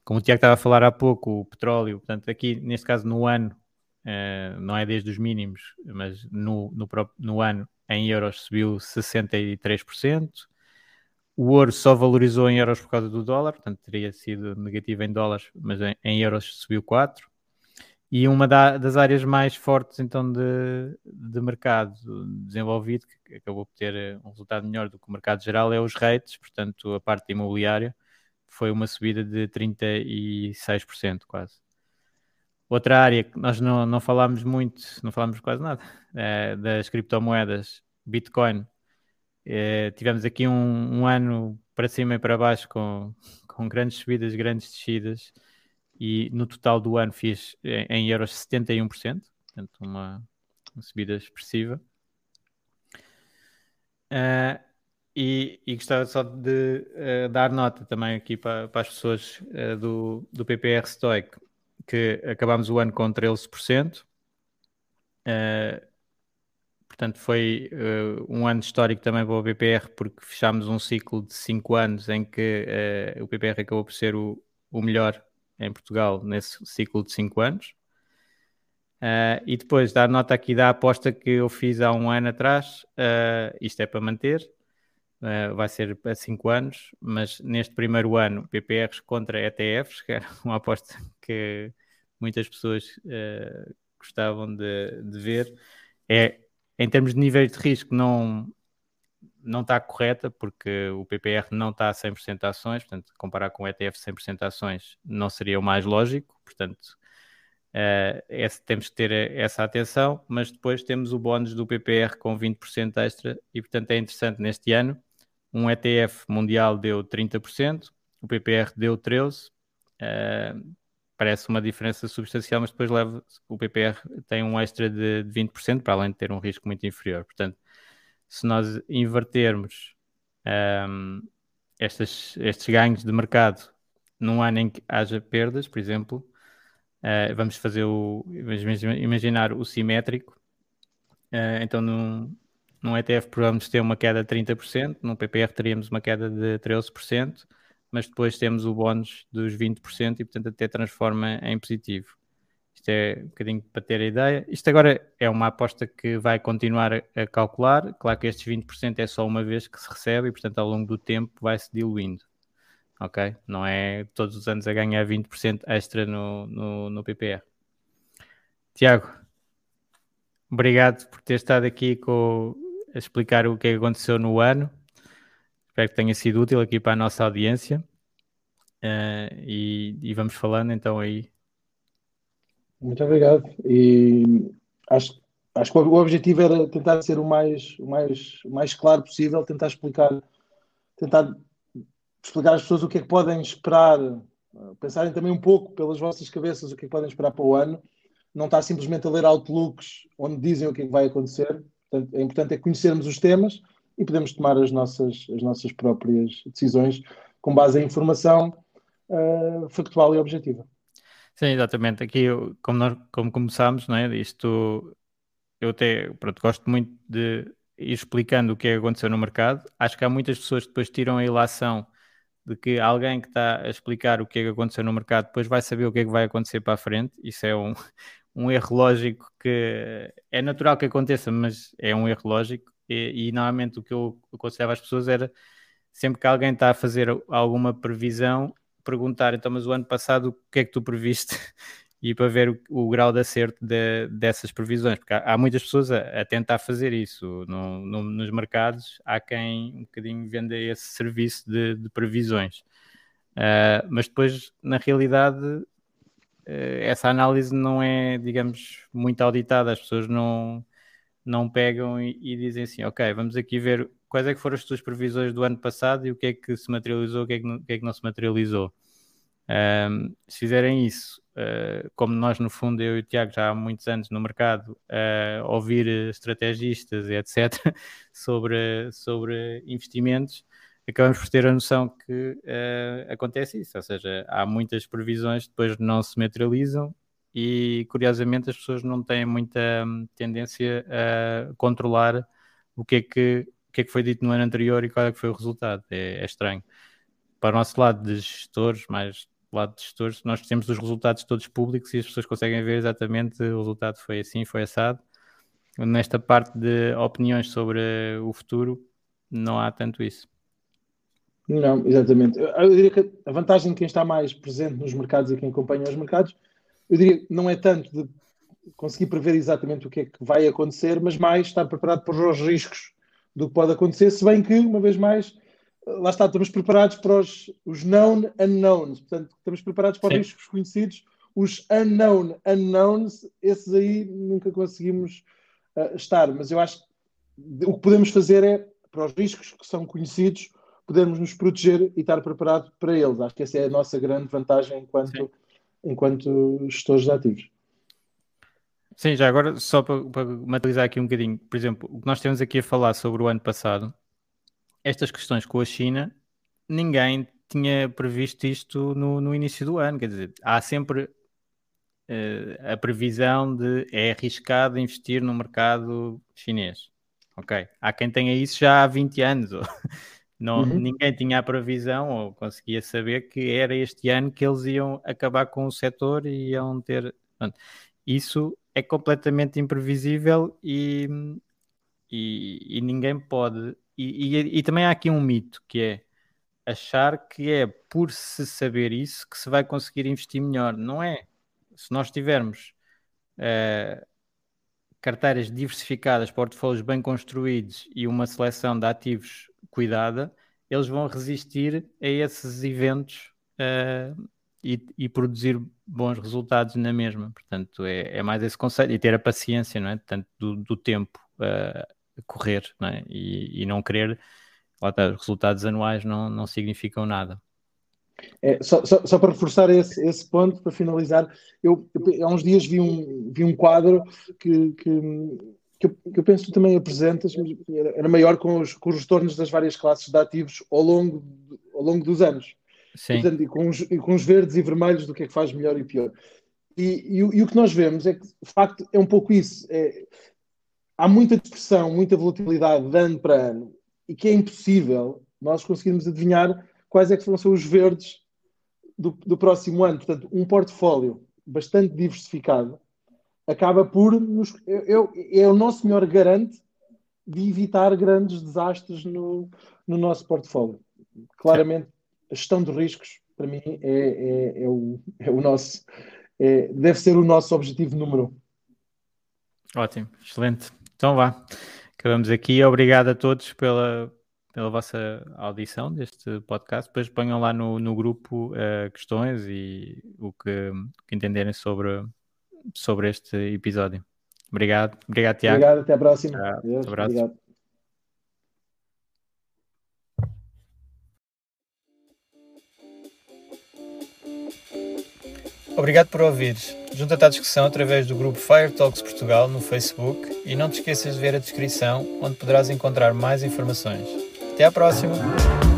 como o Tiago estava a falar há pouco, o petróleo, portanto, aqui neste caso no ano, uh, não é desde os mínimos, mas no, no, no ano em euros subiu 63%. O ouro só valorizou em euros por causa do dólar, portanto teria sido negativo em dólares, mas em, em euros subiu 4%. E uma da, das áreas mais fortes então de, de mercado desenvolvido, que acabou por ter eh, um resultado melhor do que o mercado geral, é os rates, portanto a parte imobiliária, foi uma subida de 36% quase. Outra área que nós não, não falámos muito, não falámos quase nada, é das criptomoedas, Bitcoin. É, tivemos aqui um, um, ano para cima e para baixo com, com grandes subidas, grandes descidas e no total do ano fiz em euros 71%, portanto uma, uma subida expressiva. Uh, e, e gostava só de uh, dar nota também aqui para, para as pessoas uh, do, do PPR Stoic, que acabámos o ano com 13%. Uh, eh, portanto, foi um ano histórico também para o PPR, porque fechámos um ciclo de 5 anos em que o PPR acabou por ser o, o melhor em Portugal nesse ciclo de 5 anos. Uh, e depois dar nota aqui da aposta que eu fiz há um ano atrás, uh, isto é para manter, Uh, vai ser a 5 anos, mas neste primeiro ano, PPRs contra ETFs, que era uma aposta que muitas pessoas uh, gostavam de, de, ver, é em termos de nível de risco, não, não está correta, porque o PPR não está a 100% de ações, portanto, comparar com o ETF 100% de ações não seria o mais lógico, portanto, Uh, esse, temos que ter essa atenção, mas depois temos o bónus do PPR com 20% extra e, portanto, é interessante neste ano um ETF mundial deu 30%, o PPR deu 13%. Uh, parece uma diferença substancial, mas depois leva, o PPR tem um extra de, 20%, para além de ter um risco muito inferior. Portanto, se nós invertermos um, estas, estes ganhos de mercado num ano em que haja perdas, por exemplo, uh, vamos fazer o imaginar o simétrico. Uh, então, num, num ETF podemos ter uma queda de 30%, num PPR teríamos uma queda de 13%, mas depois temos o bónus dos 20% e, portanto, até transforma em positivo. Isto é um bocadinho para ter a ideia. Isto agora é uma aposta que vai continuar a calcular. Claro que estes 20% é só uma vez que se recebe e, portanto, ao longo do tempo vai-se diluindo. Ok? Não é todos os anos a ganhar 20% extra no, no, no PPR. Tiago, obrigado por ter estado aqui com, a explicar o que é aconteceu no ano. Espero que tenha sido útil aqui para a nossa audiência. Uh, e, e, vamos falando então aí. Muito obrigado. E acho, acho que o objetivo era tentar ser o mais, o mais, o mais claro possível, tentar explicar, tentar explicar às pessoas o que é que podem esperar, pensarem também um pouco pelas vossas cabeças o que é que podem esperar para o ano. Não estar simplesmente a ler outlooks onde dizem o que é que vai acontecer, Portanto, é importante é conhecermos os temas e podemos tomar as nossas, as nossas próprias decisões com base em informação uh, factual e objetiva. Sim, exatamente. Aqui, como, nós, como começámos, não é? Isto, eu até pronto, gosto muito de ir explicando o que é que aconteceu no mercado. Acho que há muitas pessoas que depois tiram a ilação de que alguém que está a explicar o que é que aconteceu no mercado depois vai saber o que é que vai acontecer para a frente. Isso é um, um erro lógico que é natural que aconteça, mas é um erro lógico. E, e normalmente o que eu aconselhava às pessoas era sempre que alguém está a fazer alguma previsão, perguntar, então, mas o ano passado o que é que tu previste? e para ver o, o grau de acerto de, dessas previsões, porque há, há muitas pessoas a, a, tentar fazer isso. No, no, nos mercados, há quem um bocadinho venda esse serviço de, de previsões, uh, mas depois, na realidade, uh, essa análise não é, digamos, muito auditada, as pessoas não, não pegam e, e, dizem assim, ok, vamos aqui ver quais é que foram as tuas previsões do ano passado e o que é que se materializou, o que é que não, que é que não se materializou. Um, se fizerem isso, uh, como nós, no fundo, eu e o Tiago já há muitos anos no mercado, uh, ouvir estrategistas e etc., sobre, sobre investimentos, acabamos por ter a noção que uh, acontece isso, ou seja, há muitas previsões que depois não se materializam e, curiosamente, as pessoas não têm muita hum, tendência a controlar o que é que, o que, é que foi dito no ano anterior e qual é que foi o resultado. É, é estranho. Para o nosso lado de gestores, mais lado de gestores, nós temos os resultados todos públicos e as pessoas conseguem ver exatamente o resultado foi assim, foi assado. Nesta parte de opiniões sobre o futuro, não há tanto isso. Não, exatamente. Eu diria que a vantagem de quem está mais presente nos mercados e quem acompanha os mercados, eu diria que não é tanto de conseguir prever exatamente o que é que vai acontecer, mas mais estar preparado para os riscos do que pode acontecer, se bem que, uma vez mais, lá está, estamos preparados para os, os known unknowns, portanto, estamos preparados para os Sim. riscos conhecidos, os unknown unknowns, esses aí nunca conseguimos uh, estar, mas eu acho que o que podemos fazer é, para os riscos que são conhecidos, podermos nos proteger e estar preparado para eles. Acho que essa é a nossa grande vantagem enquanto, enquanto gestores de ativos. Sim, já agora, só para, para materializar aqui um bocadinho, por exemplo, o que nós temos aqui a falar sobre o ano passado, estas questões com a China, ninguém tinha previsto isto no, no início do ano. Quer dizer, há sempre uh, a previsão de é arriscado investir no mercado chinês. Ok. Há quem tenha isso já há 20 anos. Não, uhum. Ninguém tinha a previsão ou conseguia saber que era este ano que eles iam acabar com o setor e iam ter. Isso é completamente imprevisível e, e, e ninguém pode e, e, e, também há aqui um mito que é achar que é por se saber isso que se vai conseguir investir melhor. Não é. Se nós tivermos uh, carteiras diversificadas, portfólios bem construídos e uma seleção de ativos cuidada, eles vão resistir a esses eventos uh, e, e, produzir bons resultados na mesma. Portanto, é, é, mais esse conceito e ter a paciência, não é? Tanto do, do tempo. Uh, correr não é? e, e, não querer, lá está, os resultados anuais não, não significam nada. É, só, só, só, para reforçar esse, esse ponto, para finalizar, eu, eu, há uns dias vi um, vi um quadro que, que, que, eu, que eu penso que tu também apresentas, era, era maior com os, com os retornos das várias classes de ativos ao longo, ao longo dos anos. Sim. Portanto, e, com os, e com os verdes e vermelhos do que é que faz melhor e pior. E, e, e, o que nós vemos é que, de facto, é um pouco isso. É, há muita dispersão, muita volatilidade de ano para ano e que é impossível nós conseguirmos adivinhar quais é que vão ser os verdes do, do próximo ano. Portanto, um portfólio bastante diversificado acaba por nos, eu, é o nosso melhor garante de evitar grandes desastres no, no nosso portfólio. Claramente, a gestão de riscos, para mim, é, é, é o, é o nosso, é, deve ser o nosso objetivo número um. Ótimo, excelente. Então vá, acabamos aqui. Obrigado a todos pela, pela vossa audição deste podcast. Depois ponham lá no, no grupo uh, questões e o que, que, entenderem sobre, sobre este episódio. Obrigado, obrigado, Tiago. Obrigado, até a próxima. Deus, abraço. Obrigado. Obrigado por ouvires. Junta-te à discussão através do grupo Fire Talks Portugal no Facebook e não te esqueças de ver a descrição, onde poderás encontrar mais informações. Até à próxima!